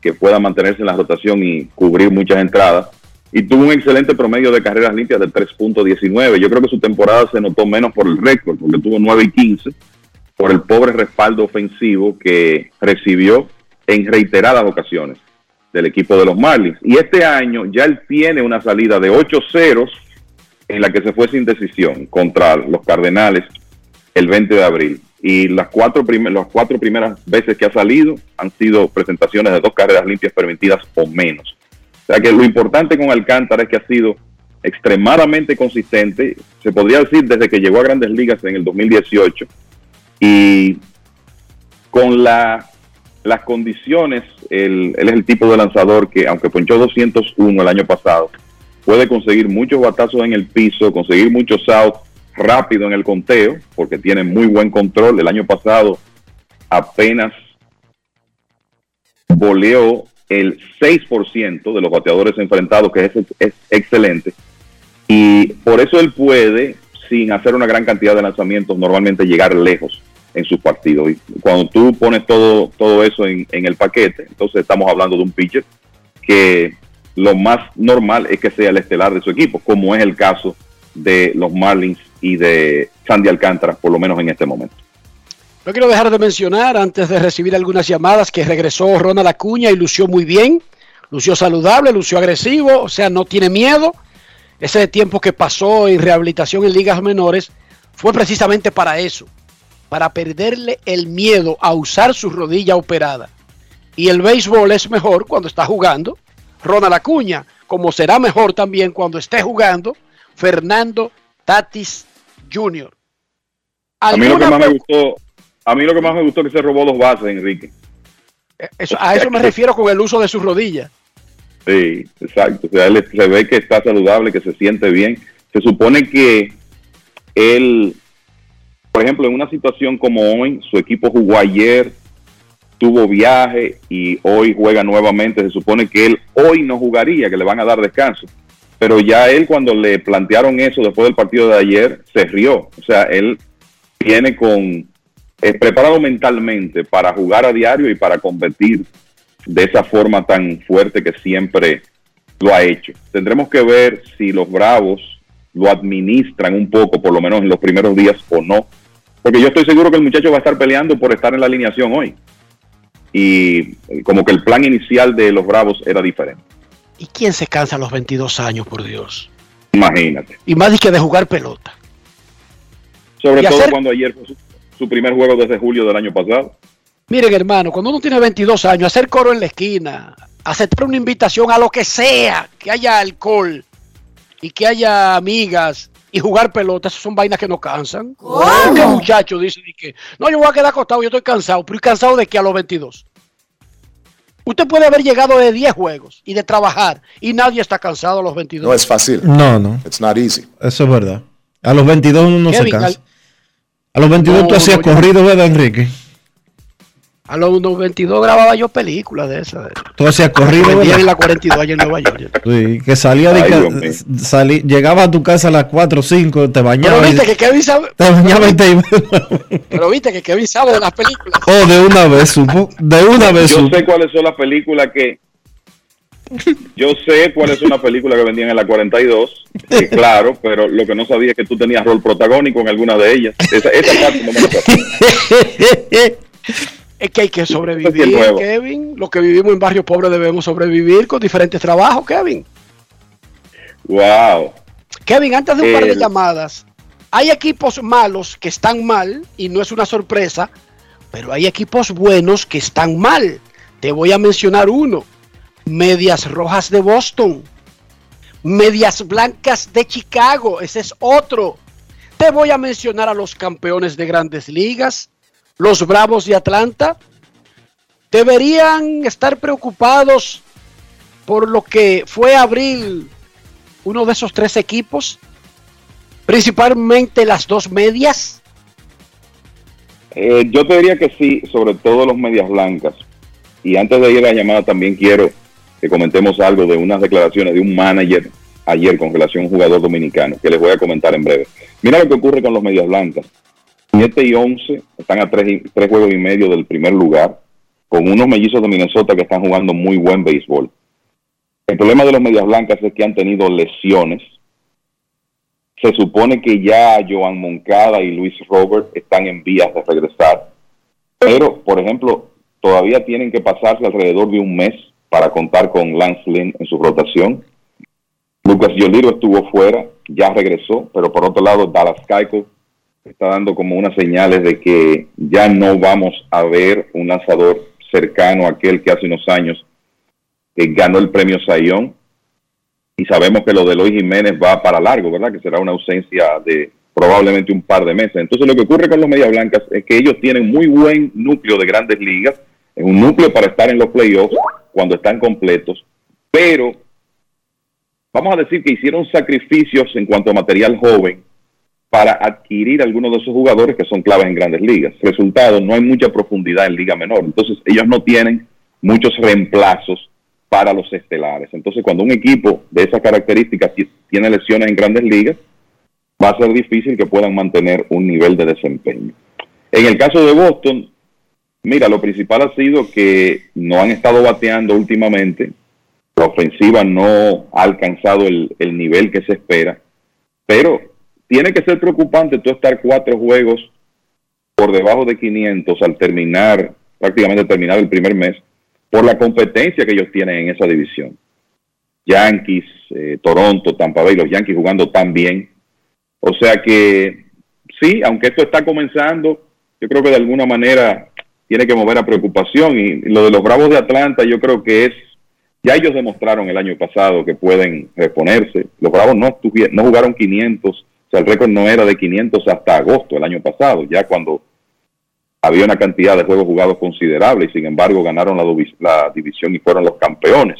que pueda mantenerse en la rotación y cubrir muchas entradas. Y tuvo un excelente promedio de carreras limpias de 3.19. Yo creo que su temporada se notó menos por el récord, porque tuvo 9 y 15 por el pobre respaldo ofensivo que recibió en reiteradas ocasiones del equipo de los Marlins. Y este año ya él tiene una salida de 8 ceros en la que se fue sin decisión contra los Cardenales el 20 de abril. Y las cuatro, las cuatro primeras veces que ha salido han sido presentaciones de dos carreras limpias permitidas o menos. O sea que lo importante con Alcántara es que ha sido extremadamente consistente, se podría decir desde que llegó a grandes ligas en el 2018 y con la, las condiciones, él, él es el tipo de lanzador que aunque ponchó 201 el año pasado, puede conseguir muchos batazos en el piso, conseguir muchos outs rápido en el conteo, porque tiene muy buen control. El año pasado apenas voleó el 6% de los bateadores enfrentados, que es, es excelente. Y por eso él puede, sin hacer una gran cantidad de lanzamientos, normalmente llegar lejos en sus partidos. Y cuando tú pones todo, todo eso en, en el paquete, entonces estamos hablando de un pitcher que lo más normal es que sea el estelar de su equipo, como es el caso de los Marlins y de Sandy Alcántara, por lo menos en este momento. No quiero dejar de mencionar, antes de recibir algunas llamadas, que regresó Ronald Acuña y lució muy bien, lució saludable, lució agresivo, o sea, no tiene miedo. Ese tiempo que pasó en rehabilitación en ligas menores fue precisamente para eso, para perderle el miedo a usar su rodilla operada. Y el béisbol es mejor cuando está jugando Ronald Acuña, como será mejor también cuando esté jugando Fernando Tatis Jr. A mí lo que ¿Alguna más me gustó, a mí lo que más me gustó es que se robó dos bases, Enrique. Eso- a eso me refiero con el uso de sus rodillas. Sí, exacto. O sea, él se ve que está saludable, que se siente bien. Se supone que él, por ejemplo, en una situación como hoy, su equipo jugó ayer, tuvo viaje y hoy juega nuevamente. Se supone que él hoy no jugaría, que le van a dar descanso. Pero ya él cuando le plantearon eso después del partido de ayer, se rió. O sea, él viene con eh, preparado mentalmente para jugar a diario y para competir de esa forma tan fuerte que siempre lo ha hecho. Tendremos que ver si los Bravos lo administran un poco, por lo menos en los primeros días o no. Porque yo estoy seguro que el muchacho va a estar peleando por estar en la alineación hoy. Y como que el plan inicial de los Bravos era diferente. ¿Y quién se cansa a los 22 años, por Dios? Imagínate. Y más que de jugar pelota. Sobre Y todo hacer- cuando ayer fue su, su primer juego desde julio del año pasado. Miren, hermano, cuando uno tiene 22 años, hacer coro en la esquina, aceptar una invitación a lo que sea, que haya alcohol y que haya amigas y jugar pelota, esas son vainas que no cansan. ¿Qué muchacho dice que no, yo voy a quedar acostado, yo estoy cansado, pero ¿y cansado de qué a los 22? Usted puede haber llegado de 10 juegos y de trabajar y nadie está cansado a los 22. No es fácil. No, no. It's not easy. Eso es verdad. A los 22 uno no se cansa. al- A los 22 No, tú hacías no, corrido, ¿verdad, Enrique? A los 22 grababa yo películas de esas. Tú hacías corrido, en la 42 allá en Nueva York. Sí, que salía de Ay, ca- Dios mío. salí- llegaba a tu casa a las 4 o 5, te Pero bañabas. y- viste que Kevin sabe, Te bañabas y te pero viste que Kevin sabe de las películas. Oh, de una vez supo. De una vez Yo supo. sé cuáles son las películas que. Yo sé cuáles son las películas que vendían en la 42, que claro, pero lo que no sabía es que tú tenías rol protagónico en alguna de ellas. Esa, esa parte no me lo. Es que hay que es sobrevivir. Kevin. Los que vivimos en barrios pobres debemos sobrevivir con diferentes trabajos, Kevin. Wow. Kevin, antes de un par de llamadas, hay equipos malos que están mal y no es una sorpresa, pero hay equipos buenos que están mal. Te voy a mencionar uno. Medias Rojas de Boston. Medias Blancas de Chicago. Ese es otro. Te voy a mencionar a los campeones de grandes ligas, los Bravos de Atlanta. Deberían estar preocupados por lo que fue abril uno de esos tres equipos, principalmente las dos medias. Eh, yo te diría que sí, sobre todo los medias blancas. Y antes de ir a la llamada también quiero que comentemos algo de unas declaraciones de un manager ayer con relación a un jugador dominicano, que les voy a comentar en breve. Mira lo que ocurre con los medias blancas. 7 y 11 están a tres, juegos y medio del primer lugar, con unos mellizos de Minnesota que están jugando muy buen béisbol. El problema de los medias blancas es que han tenido lesiones. Se supone que ya Joan Moncada y Luis Robert están en vías de regresar. Pero, por ejemplo, todavía tienen que pasarse alrededor de un mes para contar con Lance Lynn en su rotación. Lucas Yoliro estuvo fuera, ya regresó, pero por otro lado, Dallas Keuchel está dando como unas señales de que ya no vamos a ver un lanzador cercano a aquel que hace unos años que ganó el premio Sayón. Y sabemos que lo de Eloy Jiménez va para largo, ¿verdad? Que será una ausencia de probablemente un par de meses. Entonces lo que ocurre con los Medias Blancas es que ellos tienen muy buen núcleo de grandes ligas, es un núcleo para estar en los playoffs cuando están completos, pero vamos a decir que hicieron sacrificios en cuanto a material joven para adquirir algunos de esos jugadores que son claves en grandes ligas. Resultado, no hay mucha profundidad en liga menor. Entonces ellos no tienen muchos reemplazos para los estelares. Entonces cuando un equipo de esas características ti- tiene lesiones en grandes ligas, va a ser difícil que puedan mantener un nivel de desempeño. En el caso de Boston, mira, lo principal ha sido que no han estado bateando últimamente, la ofensiva no ha alcanzado el nivel que se espera, pero tiene que ser preocupante tú estar cuatro juegos por debajo de 500 al terminar, prácticamente terminar el primer mes, por la competencia que ellos tienen en esa división. Yankees, eh, Toronto, Tampa Bay, los Yankees jugando tan bien. O sea que sí, aunque esto está comenzando, yo creo que de alguna manera tiene que mover a preocupación. Y lo de los Bravos de Atlanta, yo creo que es, ya ellos demostraron el año pasado que pueden reponerse. Los Bravos no, no jugaron 500, o el récord no era de 500 hasta agosto del año pasado, ya cuando había una cantidad de juegos jugados considerable y sin embargo ganaron la, divis- la división y fueron los campeones.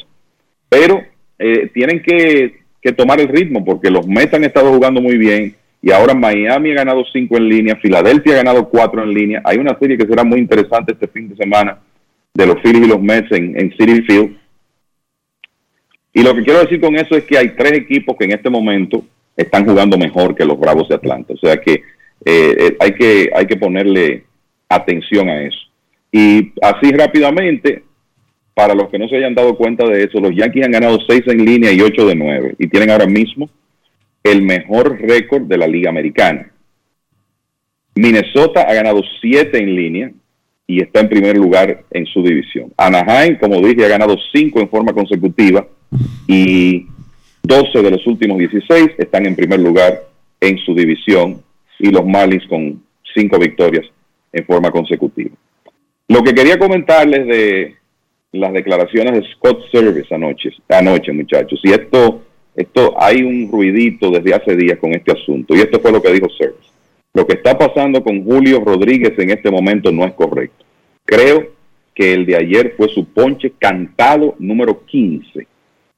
Pero eh, tienen que, que tomar el ritmo porque los Mets han estado jugando muy bien y ahora Miami ha ganado cinco en línea, Filadelfia ha ganado cuatro en línea. Hay una serie que será muy interesante este fin de semana de los Phillies y los Mets en, en City Field. Y lo que quiero decir con eso es que hay tres equipos que en este momento están jugando mejor que los Bravos de Atlanta. O sea que eh, eh, hay que hay que ponerle atención a eso. Y así rápidamente, para los que no se hayan dado cuenta de eso, los Yankees han ganado seis en línea y ocho de nueve y tienen ahora mismo el mejor récord de la Liga Americana. Minnesota ha ganado siete en línea y está en primer lugar en su división. Anaheim, como dije, ha ganado cinco en forma consecutiva y 12 de los últimos 16 están en primer lugar en su división y los Marlins con cinco victorias en forma consecutiva. Lo que quería comentarles de las declaraciones de Scott Service anoche, anoche muchachos, y esto, esto hay un ruidito desde hace días con este asunto, y esto fue lo que dijo Service. Lo que está pasando con Julio Rodríguez en este momento no es correcto. Creo que el de ayer fue su ponche cantado número 15.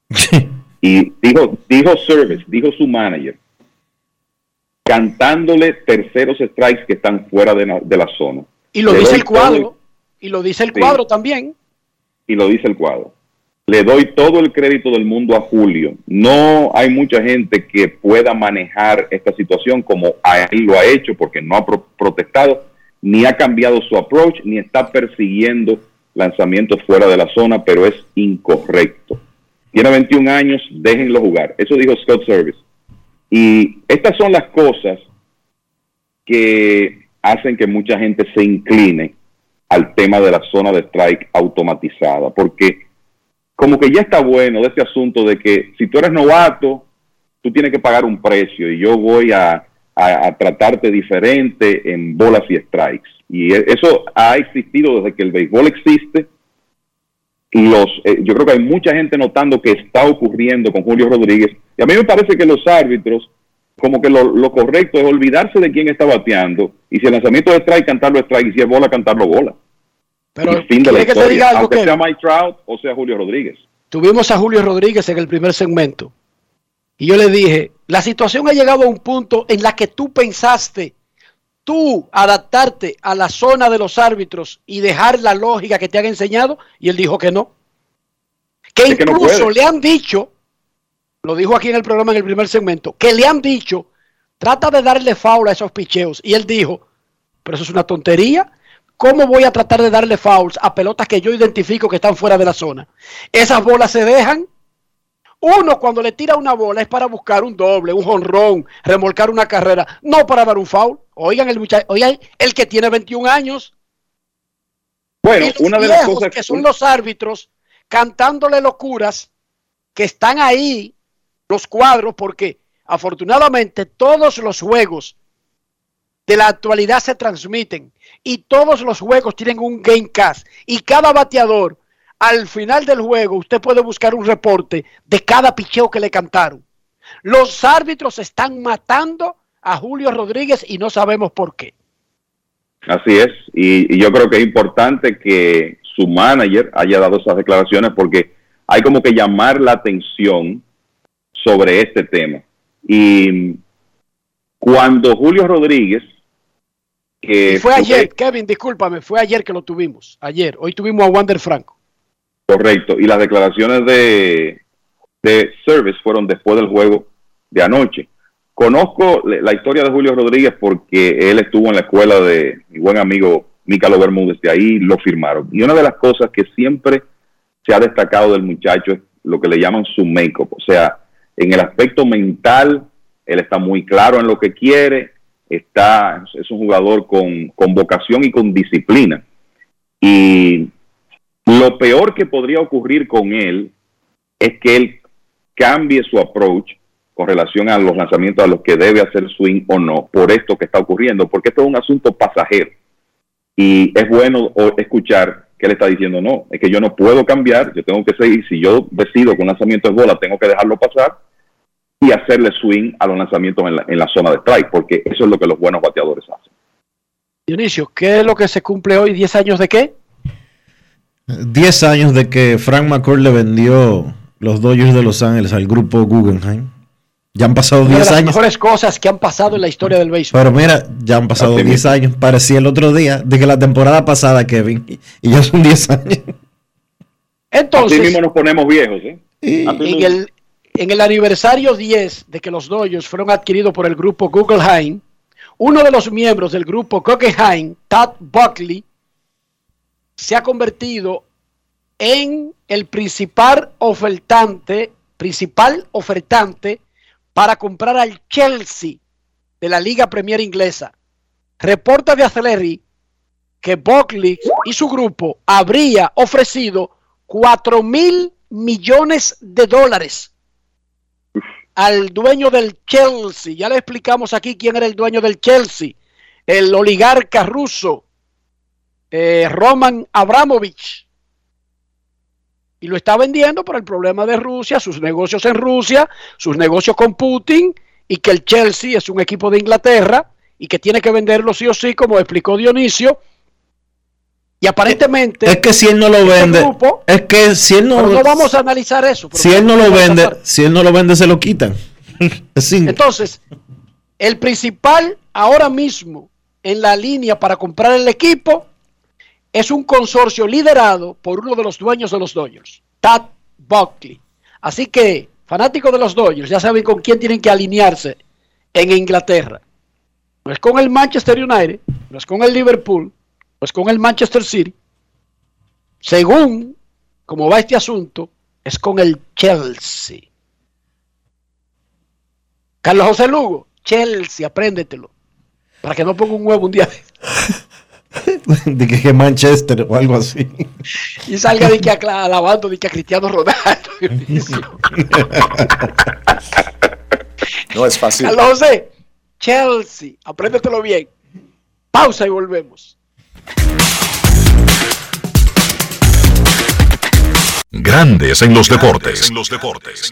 y dijo, dijo Service, dijo su manager, cantándole terceros strikes que están fuera de la, de la zona. Y lo Le dice el cuadro. Y lo dice el Sí. cuadro también. y lo dice el cuadro. Le doy todo el crédito del mundo a Julio. No hay mucha gente que pueda manejar esta situación como a él lo ha hecho porque no ha pro- protestado, ni ha cambiado su approach, ni está persiguiendo lanzamientos fuera de la zona, pero es incorrecto. Tiene 21 años, déjenlo jugar. Eso dijo Scott Service. Y estas son las cosas que hacen que mucha gente se incline al tema de la zona de strike automatizada, porque como que ya está bueno de este asunto de que si tú eres novato, tú tienes que pagar un precio y yo voy a, a- a tratarte diferente en bolas y strikes. Y eso ha existido desde que el béisbol existe. Los, eh, yo creo que hay mucha gente notando que está ocurriendo con Julio Rodríguez. Y a mí me parece que los árbitros como que lo, lo correcto es olvidarse de quién está bateando y si el lanzamiento es strike, cantarlo strike y si es bola, cantarlo bola. Pero Y fin de la ¿quiere que te diga algo, aunque sea Mike Trout o sea Julio Rodríguez. Tuvimos a Julio Rodríguez en el primer segmento. Y yo le dije, la situación ha llegado a un punto en la que tú pensaste, tú adaptarte a la zona de los árbitros y dejar la lógica que te han enseñado. Y él dijo que no. Que Es que no incluso le han dicho, lo dijo aquí en el programa en el primer segmento, que le han dicho, trata de darle foul a esos picheos. Y él dijo, pero eso es una tontería. ¿Cómo voy a tratar de darle fouls a pelotas que yo identifico que están fuera de la zona? Esas bolas se dejan. Uno cuando le tira una bola es para buscar un doble, un jonrón, remolcar una carrera, no para dar un foul. Oigan el muchacho, oigan el que tiene 21 años. Bueno, una de las cosas que son los árbitros cantándole locuras que están ahí los cuadros porque afortunadamente todos los juegos de la actualidad se transmiten y todos los juegos tienen un game cast y cada bateador al final del juego usted puede buscar un reporte de cada picheo que le cantaron. Los árbitros están matando a Julio Rodríguez y no sabemos por qué. Así es, y, y yo creo que es importante que su manager haya dado esas declaraciones porque hay como que llamar la atención sobre este tema. Y cuando Julio Rodríguez, que Y fue ayer, Kevin, discúlpame, fue ayer que lo tuvimos. Ayer, hoy tuvimos a Wander Franco. Correcto, y las declaraciones de, de Service fueron después del juego de anoche. Conozco la historia de Julio Rodríguez porque él estuvo en la escuela de mi buen amigo Mícalo Bermúdez, de ahí lo firmaron. Y una de las cosas que siempre se ha destacado del muchacho es lo que le llaman su make-up. O sea, en el aspecto mental, él está muy claro en lo que quiere, está, es un jugador con, con vocación y con disciplina. Y lo peor que podría ocurrir con él es que él cambie su approach con relación a los lanzamientos a los que debe hacer swing o no, por esto que está ocurriendo, porque esto es un asunto pasajero. Y es bueno escuchar que él está diciendo, no, es que yo no puedo cambiar, yo tengo que seguir, si yo decido que un lanzamiento es bola, tengo que dejarlo pasar y hacerle swing a los lanzamientos en la, en la zona de strike, porque eso es lo que los buenos bateadores hacen. Dionisio, ¿qué es lo que se cumple hoy? ¿10 años de qué? 10 años de que Frank McCourt le vendió los Dodgers de Los Ángeles al grupo Guggenheim. Ya han pasado Una de 10 las años. mejores cosas que han pasado en la historia del béisbol. Pero mira, ya han pasado Así 10 mismo. años. Parecía el otro día de que la temporada pasada, Kevin. Y, ya son 10 años. Entonces, Así mismo nos ponemos viejos, ¿eh? En el, en el aniversario 10 de que los Dodgers fueron adquiridos por el grupo Guggenheim, uno de los miembros del grupo Guggenheim, Todd Buckley, se ha convertido en el principal ofertante, principal ofertante para comprar al Chelsea de la Liga Premier Inglesa. Reporta de Aceleri que Buckley y su grupo habría ofrecido 4 mil millones de dólares al dueño del Chelsea. Ya le explicamos aquí quién era el dueño del Chelsea. El oligarca ruso eh, Roman Abramovich. Y lo está vendiendo por el problema de Rusia, sus negocios en Rusia, sus negocios con Putin y que el Chelsea es un equipo de Inglaterra y que tiene que venderlo sí o sí, como explicó Dionisio. Y aparentemente... Es que si él no lo vende, grupo- es que si él no, no vamos a analizar eso. si él no lo vende, si él no lo vende, se lo quitan. Entonces, el principal ahora mismo en la línea para comprar el equipo es un consorcio liderado por uno de los dueños de los Dodgers, Tad Buckley. Así que, fanáticos de los Dodgers, ya saben con quién tienen que alinearse en Inglaterra. No es con el Manchester United, no es con el Liverpool, no es con el Manchester City. Según cómo va este asunto, es con el Chelsea. Carlos José Lugo, Chelsea, apréndetelo. Para que no ponga un huevo un día de que, Manchester o algo así. y salga de que alabando de que a Cristiano Ronaldo. No es fácil. Carlos José, Chelsea, apréndetelo bien. Pausa y volvemos. Grandes en los deportes. En los deportes.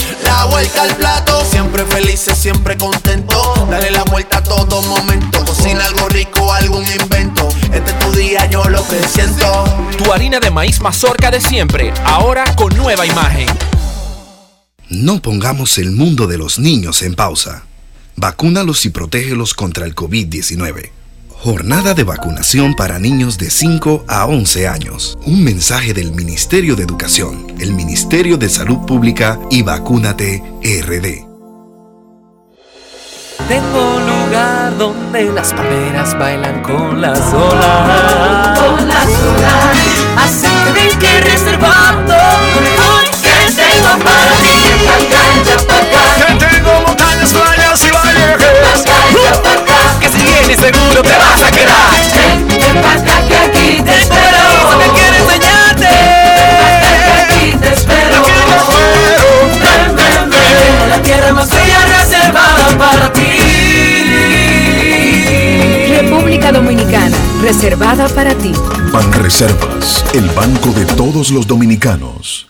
La vuelta al plato, siempre felices, siempre contento. Dale la vuelta a todo momento. Cocina algo rico, algún invento. Este es tu día, yo lo que siento. Tu harina de maíz mazorca de siempre, ahora con nueva imagen. No pongamos el mundo de los niños en pausa. Vacúnalos y protégelos contra el COVID-19. Jornada de vacunación para niños de 5 a 11 años. Un mensaje del Ministerio de Educación, el Ministerio de Salud Pública y Vacúnate RD. Tengo un lugar donde las palmeras bailan con las olas. Con las olas. Así que que reservando lo mejor que tengo para Seguro te vas a quedar. Ven para acá que aquí te espero. Que quiero enseñarte. Que aquí te espero. Ven, ven, ven. La tierra más bella reservada para ti. República Dominicana, reservada para ti. Banreservas, el banco de todos los dominicanos.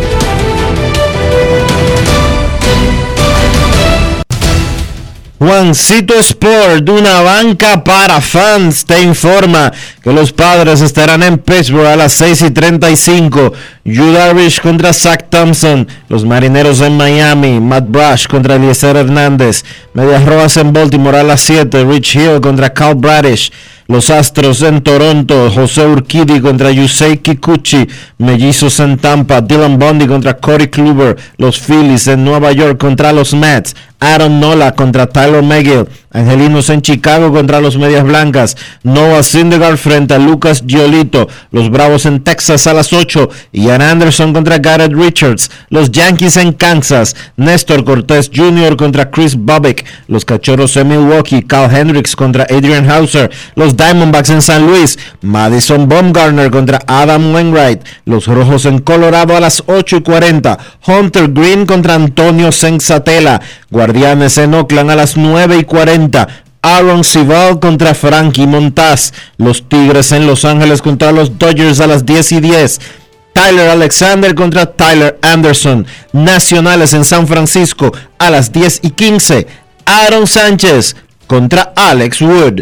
Juancito Sport, una banca para fans, te informa que los padres estarán en Pittsburgh a las 6 y 35. Yu Darvish contra Zach Thompson. Los marineros en Miami. Matt Brush contra Eliezer Hernández. Medias Rojas en Baltimore a las 7. Rich Hill contra Cal Bradish. Los Astros en Toronto. José Urquidi contra Yusei Kikuchi. Mellizos en Tampa. Dylan Bundy contra Corey Kluber. Los Phillies en Nueva York contra los Mets. Aaron Nola contra Tyler McGill. Angelinos en Chicago contra los Medias Blancas. Noah Syndergaard frente a Lucas Giolito. Los Bravos en Texas a las 8. Ian Anderson contra Garrett Richards. Los Yankees en Kansas. Néstor Cortés Jr. contra Chris Bobbick. Los Cachorros en Milwaukee. Cal Hendricks contra Adrian Hauser. Los Diamondbacks en San Luis. Madison Baumgartner contra Adam Wainwright. Los Rojos en Colorado a las 8 y 40. Hunter Green contra Antonio Sensatela. Guardianes en Oakland a las 9 y 40. Aaron Sival contra Frankie Montaz. Los Tigres en Los Ángeles contra los Dodgers a las 10 y 10. Tyler Alexander contra Tyler Anderson. Nacionales en San Francisco a las 10 y 15. Aaron Sánchez contra Alex Wood.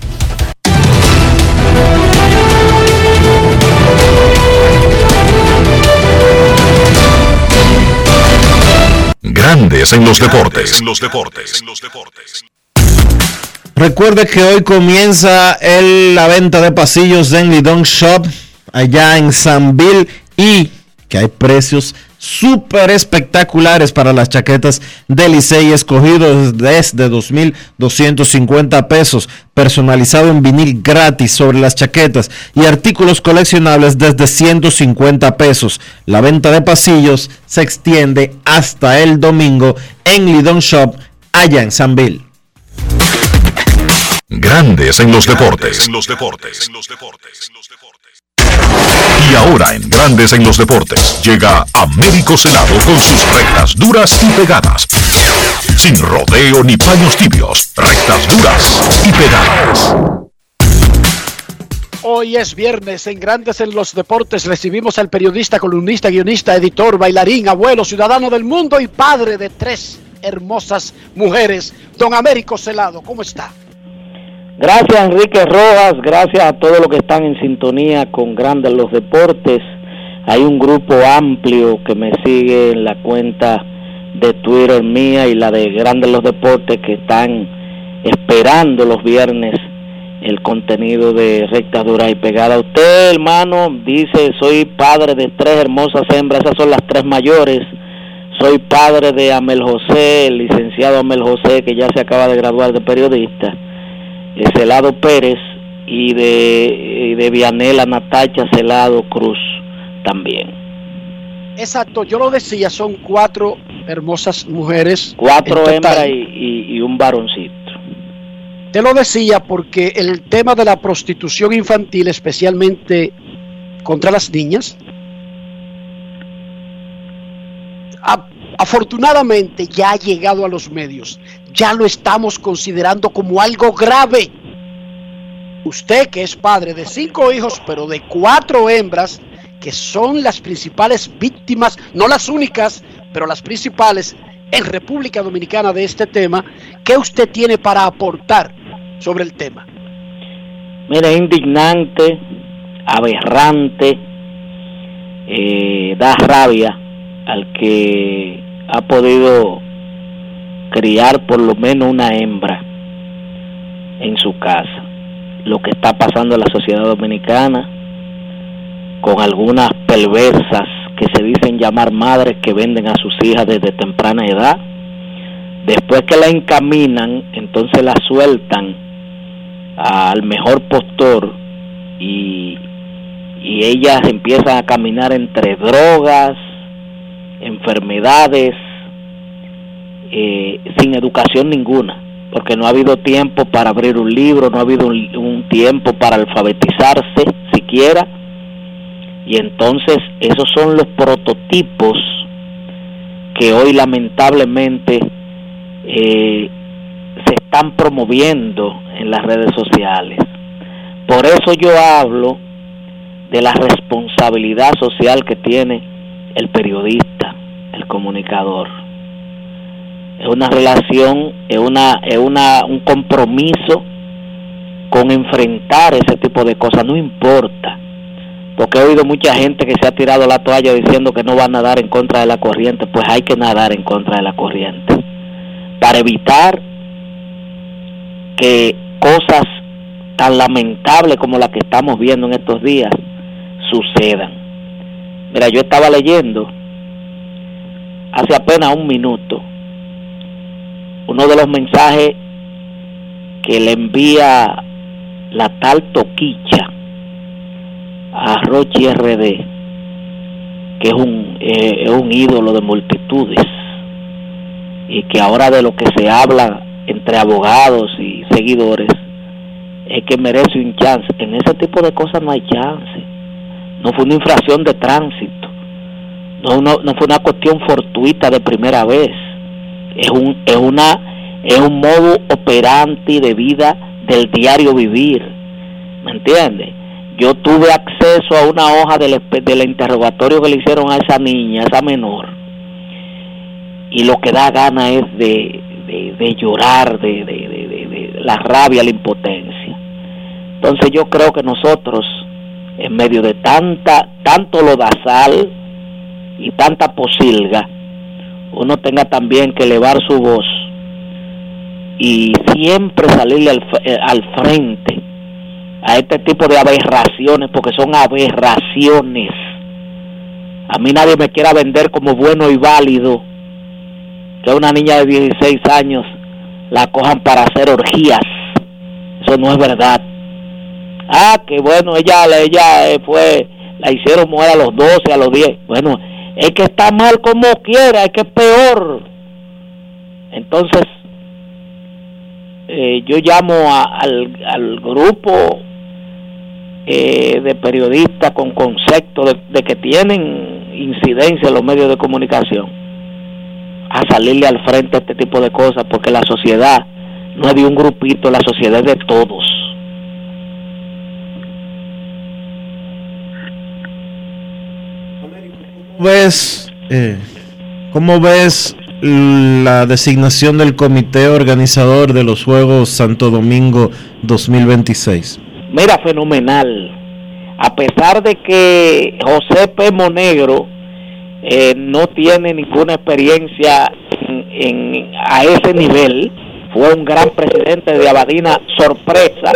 Grandes en los deportes. Recuerde que hoy comienza el- la venta de pasillos en Lidon Shop allá en Sanville y que hay precios súper espectaculares para las chaquetas de Licey escogidos desde 2.250 pesos, personalizado en vinil gratis sobre las chaquetas y artículos coleccionables desde 150 pesos. La venta de pasillos se extiende hasta el domingo en Lidon Shop allá en Sanville. Grandes en los deportes. Y ahora en Grandes en los deportes llega Américo Celado con sus rectas duras y pegadas. Sin rodeo ni paños tibios, rectas duras y pegadas. Hoy es viernes en Grandes en los Deportes. Recibimos al periodista, columnista, guionista, editor, bailarín, abuelo, ciudadano del mundo y padre de tres hermosas mujeres, don Américo Celado. ¿Cómo está? Gracias Enrique Rojas, gracias a todos los que están en sintonía con Grandes los Deportes. Hay un grupo amplio que me sigue en la cuenta de Twitter mía y la de Grandes los Deportes que están esperando los viernes el contenido de recta dura y pegada. Usted, hermano, dice, soy padre de tres hermosas hembras, esas son las tres mayores. Soy padre de Amel José, el licenciado Amel José, que ya se acaba de graduar de periodista, Celado Pérez y de, y de Vianela Natacha Celado Cruz también. Exacto, yo lo decía, son cuatro hermosas mujeres. Cuatro hembras y, y- y un varoncito. Te lo decía porque el tema de la prostitución infantil, especialmente contra las niñas, a- afortunadamente ya ha llegado a los medios. Ya lo estamos considerando como algo grave. Usted que es padre de cinco hijos, pero de cuatro hembras, que son las principales víctimas, no las únicas, pero las principales en República Dominicana de este tema, ¿qué usted tiene para aportar sobre el tema? Mira, indignante, aberrante, eh, da rabia al que ha podido criar por lo menos una hembra en su casa. Lo que está pasando en la sociedad dominicana con algunas perversas que se dicen llamar madres que venden a sus hijas desde temprana edad. Después que la encaminan, entonces la sueltan al mejor postor y, y ellas empiezan a caminar entre drogas, enfermedades, eh, sin educación ninguna, porque no ha habido tiempo para abrir un libro, no ha habido un, un tiempo para alfabetizarse siquiera, y entonces esos son los prototipos que hoy lamentablemente eh, se están promoviendo en las redes sociales. Por eso yo hablo de la responsabilidad social que tiene el periodista, el comunicador. Es una relación, es una, es una, un compromiso con enfrentar ese tipo de cosas, no importa. Porque he oído mucha gente que se ha tirado la toalla diciendo que no va a nadar en contra de la corriente, pues hay que nadar en contra de la corriente. Para evitar que cosas tan lamentables como las que estamos viendo en estos días sucedan. Mira, yo estaba leyendo hace apenas un minuto uno de los mensajes que le envía la tal Toquicha a Rochi RD, que es un, eh, es un ídolo de multitudes y que ahora de lo que se habla entre abogados y seguidores es que merece un chance. En ese tipo de cosas no hay chance. No fue una infracción de tránsito. No, no, no fue una cuestión fortuita de primera vez. Es un, es una, es un modo operante de vida del diario vivir. ¿Me entiendes? Yo tuve acceso a una hoja del, del interrogatorio que le hicieron a esa niña, a esa menor. Y lo que da gana es de, de, de llorar, de- de la rabia, la impotencia. Entonces yo creo que nosotros, en medio de tanta, tanto lodazal y tanta posilga, uno tenga también que elevar su voz y siempre salirle al, eh, al frente a este tipo de aberraciones, porque son aberraciones. A mí nadie me quiera vender como bueno y válido que una niña de 16 años la cojan para hacer orgías. Eso no es verdad. Ah, que bueno, ella, ella eh, fue, la hicieron mujer a los 12, a los 10. Bueno, es que está mal como quiera, es que es peor. Entonces, eh, yo llamo al, al grupo eh, de periodistas con concepto de, de que tienen incidencia en los medios de comunicación a salirle al frente a este tipo de cosas porque la sociedad no es de un grupito, la sociedad es de todos. Ves, eh, ¿cómo ves la designación del comité organizador de los Juegos Santo Domingo 2026? Mira, fenomenal. A pesar de que José P. Monegro eh, no tiene ninguna experiencia en, a ese nivel, fue un gran presidente de Abadina, sorpresa,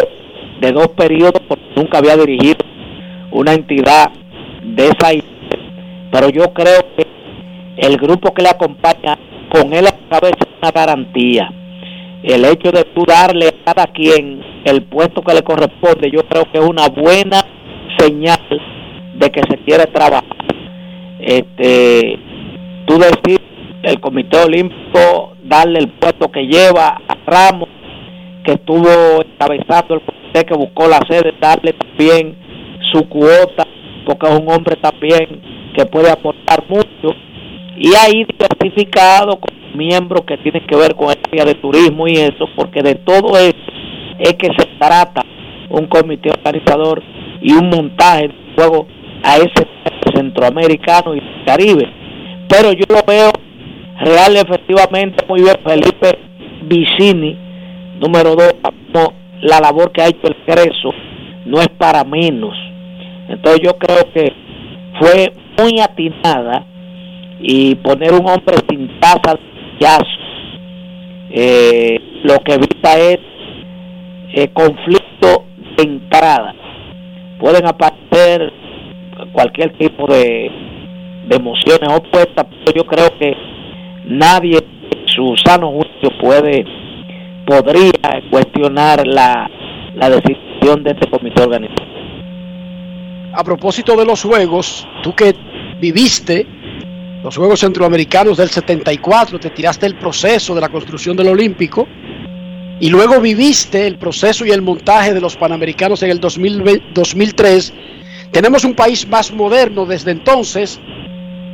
de dos periodos, porque nunca había dirigido una entidad de esa. Pero yo creo que el grupo que le acompaña con él a la cabeza es una garantía. El hecho de tú darle a cada quien el puesto que le corresponde yo creo que es una buena señal de que se quiere trabajar. Este tú decir el comité olímpico darle el puesto que lleva a Ramos que estuvo encabezando el comité que buscó la sede darle también su cuota porque es un hombre también que puede aportar mucho y ahí diversificado con miembros que tienen que ver con el área de turismo y eso, porque de todo eso es que se trata un comité organizador y un montaje de juego a ese centroamericano y Caribe. Pero yo lo veo real efectivamente muy bien Felipe Vicini, número dos, la labor que ha hecho el Creso no es para menos. Entonces yo creo que fue muy atinada y poner un hombre sin taza de eh, lo que evita es eh, conflicto de entrada. Pueden aparecer cualquier tipo de, emociones opuestas pero yo creo que nadie en su sano juicio puede podría cuestionar la, la decisión de este comité organizador. A propósito de los juegos, tú que viviste los Juegos Centroamericanos del 74, te tiraste el proceso de la construcción del Olímpico y luego viviste el proceso y el montaje de los Panamericanos en el 2020 2003. Tenemos un país más moderno desde entonces,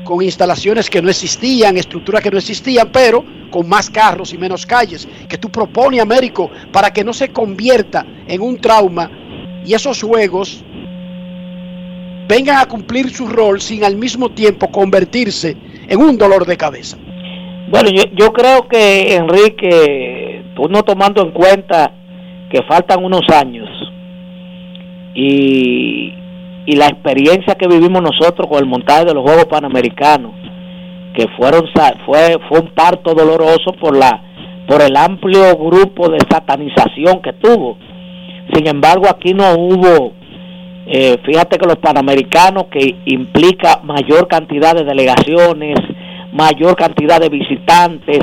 con instalaciones que no existían, estructuras que no existían, pero con más carros y menos calles, que tú propones, Américo, para que no se convierta en un trauma y esos juegos vengan a cumplir su rol sin al mismo tiempo convertirse en un dolor de cabeza. Bueno, yo, creo que Enrique, tú no tomando en cuenta que faltan unos años y, y la experiencia que vivimos nosotros con el montaje de los Juegos Panamericanos, que fueron fue fue un parto doloroso por la por el amplio grupo de satanización que tuvo. Sin embargo, aquí no hubo eh, fíjate que los panamericanos que implica mayor cantidad de delegaciones, mayor cantidad de visitantes,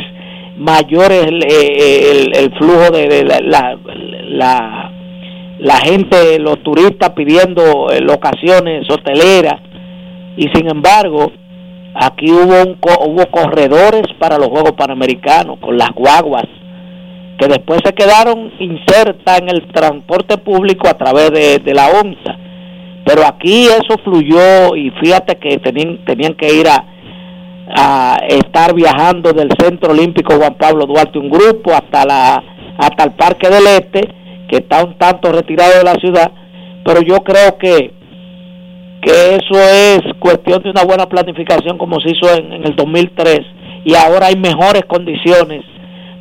mayor el, eh, el- el flujo de, la, la, la- gente, los turistas pidiendo eh, locaciones hoteleras y sin embargo aquí hubo un hubo corredores para los Juegos Panamericanos con las guaguas que después se quedaron insertas en el transporte público a través de, de la ONSA. Pero aquí eso fluyó y fíjate que tenían, tenían que ir a, a estar viajando del Centro Olímpico Juan Pablo Duarte un grupo hasta la hasta el Parque del Este, que está un tanto retirado de la ciudad, pero yo creo que que eso es cuestión de una buena planificación como se hizo en, en el 2003 y ahora hay mejores condiciones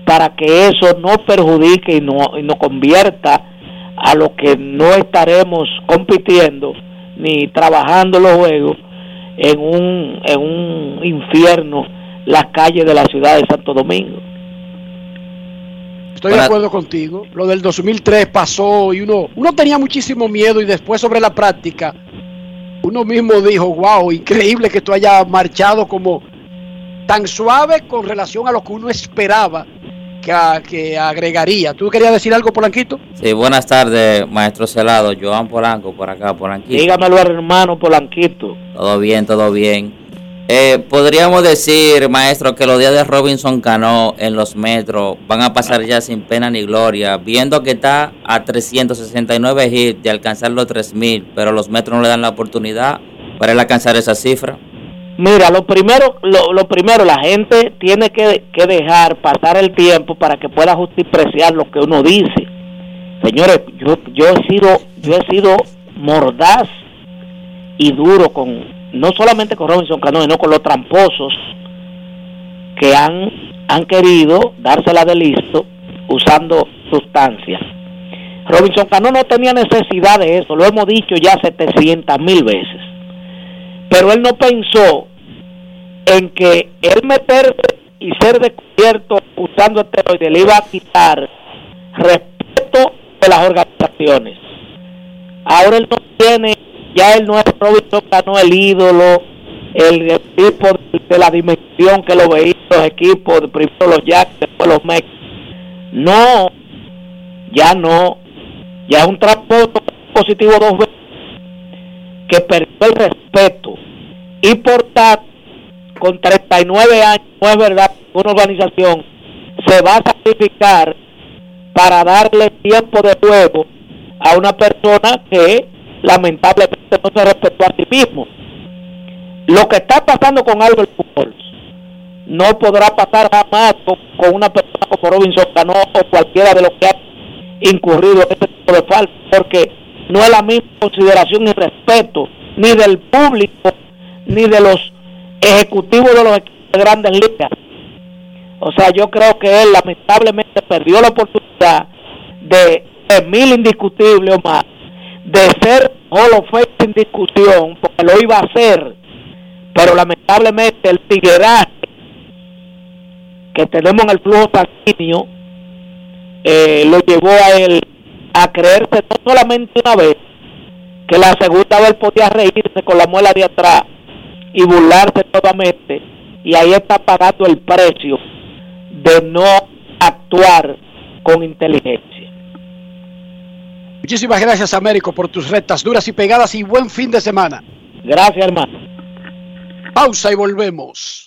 para que eso no perjudique y no, y no convierta a lo que no estaremos compitiendo ni trabajando los juegos en un, en un infierno las calles de la ciudad de Santo Domingo. Estoy de acuerdo contigo. Lo del 2003 pasó y uno, uno tenía muchísimo miedo y después sobre la práctica, uno mismo dijo, wow, increíble que esto haya marchado como tan suave con relación a lo que uno esperaba que, a- que agregaría. ¿Tú querías decir algo, Polanquito? Sí, buenas tardes, maestro Celado. Joan Polanco por acá, Polanquito. Dígamelo hermano Polanquito. Todo bien, todo bien. Eh, Podríamos decir, maestro, que los días de Robinson Cano en los metros van a pasar ya sin pena ni gloria, viendo que está a 369 hits de alcanzar los 3000, pero los metros no le dan la oportunidad para él alcanzar esa cifra. Mira, lo primero, lo, lo primero, la gente tiene que, que dejar pasar el tiempo para que pueda justipreciar lo que uno dice. Señores, yo, yo he sido, yo he sido mordaz y duro con no solamente con Robinson Cano, sino con los tramposos que han, han querido dársela de listo usando sustancias. Robinson Cano no tenía necesidad de eso, lo hemos dicho ya 700 mil veces. Pero él no pensó en que él meterse y ser descubierto usando esteroides le iba a quitar respeto de las organizaciones. Ahora él no tiene, ya él no es Robinson Cano el ídolo, el, tipo de, la dimensión que lo veían los equipos, primero los Jacks, después los Mex. No, ya no, ya es un tramposo positivo dos veces que perdió el respeto y por tanto con 39 años no es verdad una organización se va a sacrificar para darle tiempo de juego a una persona que lamentablemente no se respetó a sí mismo. Lo que está pasando con Albert Pujols no podrá pasar jamás con, con una persona como Robinson Cano o cualquiera de los que ha incurrido en este tipo de falta, porque no es la misma consideración ni respeto ni del público ni de los ejecutivos de los equipos de grandes ligas. O sea, yo creo que él lamentablemente perdió la oportunidad de, mil indiscutibles o más, de ser Hall of Fame sin discusión, porque lo iba a hacer, pero lamentablemente el tigueraje que tenemos en el flujo sanguíneo eh, lo llevó a él a creerse no solamente una vez, que la segunda vez podía reírse con la muela de atrás y burlarse nuevamente, y ahí está pagando el precio de no actuar con inteligencia. Muchísimas gracias, Américo, por tus rectas duras y pegadas y buen fin de semana. Gracias, hermano. Pausa y volvemos.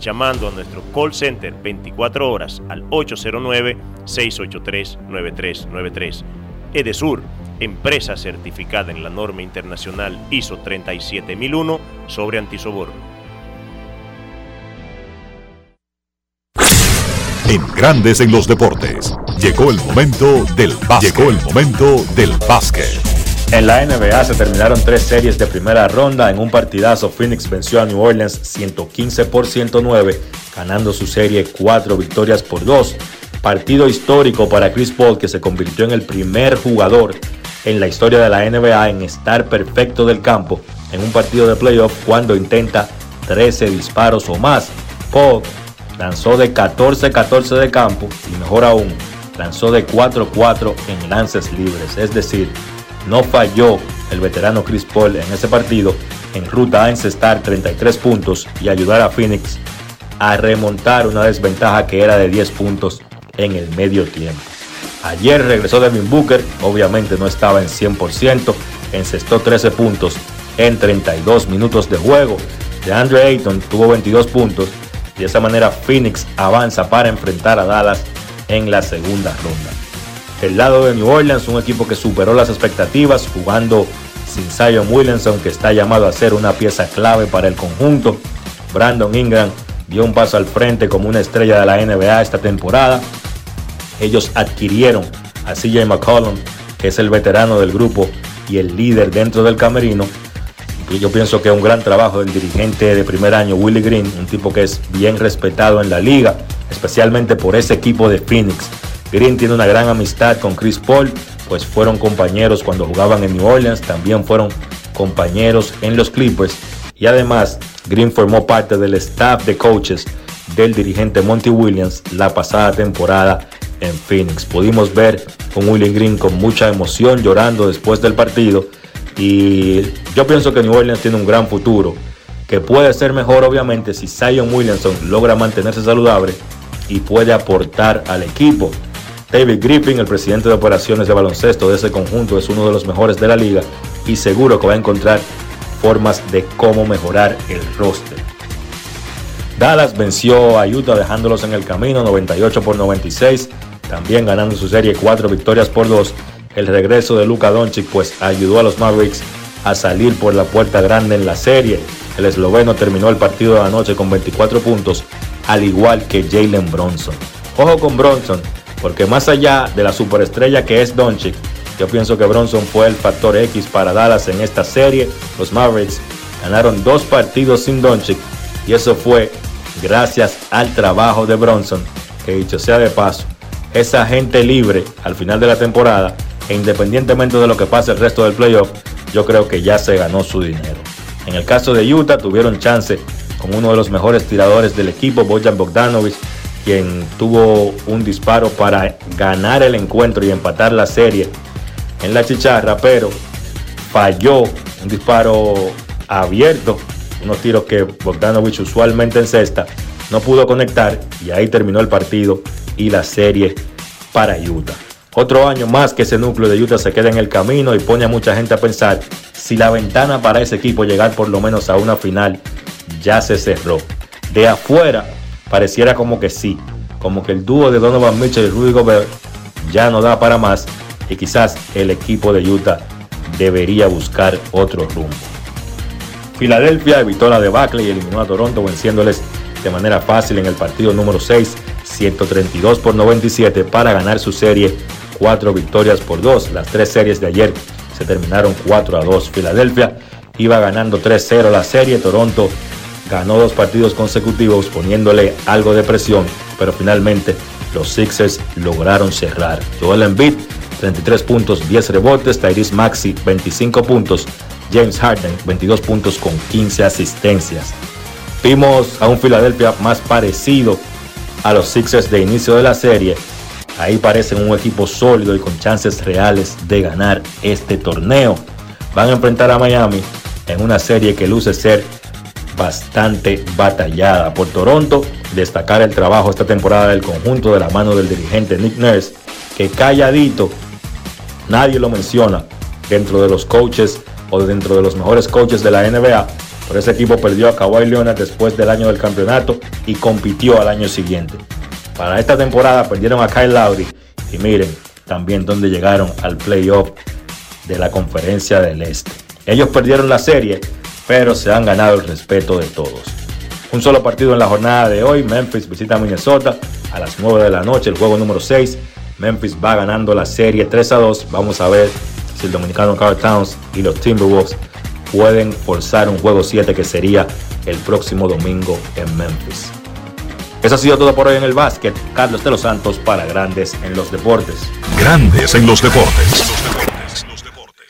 llamando a nuestro call center 24 horas al 809-683-9393. Edesur, empresa certificada en la norma internacional ISO 37001 sobre antisoborno. En Grandes en los deportes. Llegó el momento del básquet. Llegó el momento del básquet. En la NBA se terminaron tres series de primera ronda. En un partidazo, Phoenix venció a New Orleans 115 por 109, ganando su serie cuatro victorias por dos. Partido histórico para Chris Paul, que se convirtió en el primer jugador en la historia de la NBA en estar perfecto del campo en un partido de playoff cuando intenta 13 disparos o más. Paul lanzó de 14-14 de campo y mejor aún, lanzó de 4-4 en lances libres, es decir, no falló el veterano Chris Paul en ese partido en ruta a encestar 33 puntos y ayudar a Phoenix a remontar una desventaja que era de 10 puntos en el medio tiempo. Ayer regresó Devin Booker, obviamente no estaba en 100%, encestó 13 puntos en 32 minutos de juego. de Andre Ayton tuvo 22 puntos de esa manera Phoenix avanza para enfrentar a Dallas en la segunda ronda. El lado de New Orleans, un equipo que superó las expectativas jugando sin Zion Williamson que está llamado a ser una pieza clave para el conjunto. Brandon Ingram dio un paso al frente como una estrella de la NBA esta temporada. Ellos adquirieron a CJ McCollum, que es el veterano del grupo y el líder dentro del camerino. Yo pienso que es un gran trabajo del dirigente de primer año, Willie Green, un tipo que es bien respetado en la liga, especialmente por ese equipo de Phoenix. Green tiene una gran amistad con Chris Paul, pues fueron compañeros cuando jugaban en New Orleans, también fueron compañeros en los Clippers y además Green formó parte del staff de coaches del dirigente Monty Williams la pasada temporada en Phoenix. Pudimos ver con Willie Green con mucha emoción llorando después del partido y yo pienso que New Orleans tiene un gran futuro que puede ser mejor obviamente si Zion Williamson logra mantenerse saludable y puede aportar al equipo. David Griffin, el presidente de operaciones de baloncesto de ese conjunto, es uno de los mejores de la liga y seguro que va a encontrar formas de cómo mejorar el roster. Dallas venció a Utah dejándolos en el camino 98 por 96, también ganando su serie 4 victorias por 2. El regreso de Luka Doncic pues ayudó a los Mavericks a salir por la puerta grande en la serie. El esloveno terminó el partido de la noche con 24 puntos, al igual que Jalen Bronson. Ojo con Bronson, porque más allá de la superestrella que es Doncic, yo pienso que Bronson fue el factor X para Dallas en esta serie. Los Mavericks ganaron dos partidos sin Doncic y eso fue gracias al trabajo de Bronson, que dicho sea de paso, esa gente libre al final de la temporada e independientemente de lo que pase el resto del playoff, yo creo que ya se ganó su dinero. En el caso de Utah tuvieron chance con uno de los mejores tiradores del equipo, Bojan Bogdanovic, quien tuvo un disparo para ganar el encuentro y empatar la serie en la chicharra, pero falló un disparo abierto, unos tiros que Bogdanovich usualmente encesta, no pudo conectar y ahí terminó el partido y la serie para Utah. Otro año más que ese núcleo de Utah se queda en el camino y pone a mucha gente a pensar si la ventana para ese equipo llegar por lo menos a una final ya se cerró. De afuera pareciera como que sí, como que el dúo de Donovan Mitchell y Rudy Gobert ya no da para más y quizás el equipo de Utah debería buscar otro rumbo. Filadelfia evitó la debacle y eliminó a Toronto venciéndoles de manera fácil en el partido número 6, 132 por 97 para ganar su serie, 4 victorias por 2. Las tres series de ayer se terminaron 4 a 2. Filadelfia iba ganando 3-0 la serie, Toronto ganó dos partidos consecutivos poniéndole algo de presión, pero finalmente los Sixers lograron cerrar. Joel Embiid 33 puntos, 10 rebotes, Tyrese Maxi 25 puntos, James Harden 22 puntos con 15 asistencias. Vimos a un Philadelphia más parecido a los Sixers de inicio de la serie. Ahí parecen un equipo sólido y con chances reales de ganar este torneo. Van a enfrentar a Miami en una serie que luce ser bastante batallada. Por Toronto, destacar el trabajo esta temporada del conjunto de la mano del dirigente Nick Nurse, que calladito, nadie lo menciona dentro de los coaches o dentro de los mejores coaches de la NBA. Pero ese equipo perdió a Kawhi Leonard después del año del campeonato y compitió al año siguiente. Para esta temporada perdieron a Kyle Lowry y miren también dónde llegaron al playoff de la conferencia del Este. Ellos perdieron la serie, pero se han ganado el respeto de todos. Un solo partido en la jornada de hoy, Memphis visita Minnesota a las 9 de la noche, el juego número 6. Memphis va ganando la serie 3 a 2. Vamos a ver si el dominicano Carl Towns y los Timberwolves pueden forzar un juego 7 que sería el próximo domingo en Memphis. Eso ha sido todo por hoy en el básquet. Carlos de los Santos para Grandes en los Deportes. Grandes en los deportes.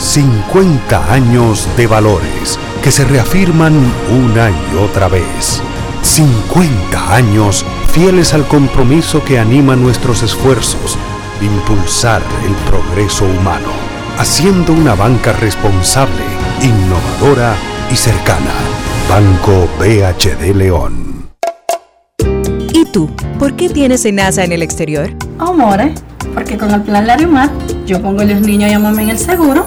50 años de valores que se reafirman una y otra vez. 50 años fieles al compromiso que anima nuestros esfuerzos, impulsar el progreso humano, haciendo una banca responsable, innovadora y cercana. Banco BHD León. ¿Y tú? ¿Por qué tienes NASA en el exterior? Amore, porque con el plan Larimar yo pongo a los niños y a mamá en el seguro.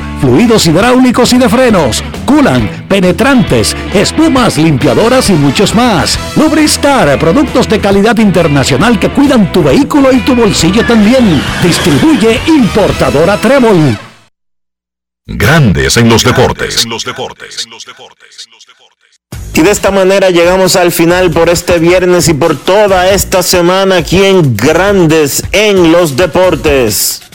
fluidos hidráulicos y de frenos, culan, penetrantes, espumas, limpiadoras y muchos más. Lubristar, productos de calidad internacional que cuidan tu vehículo y tu bolsillo también. Distribuye importadora Trébol. Grandes en los deportes. Y de esta manera llegamos al final por este viernes y por toda esta semana aquí en Grandes en los Deportes.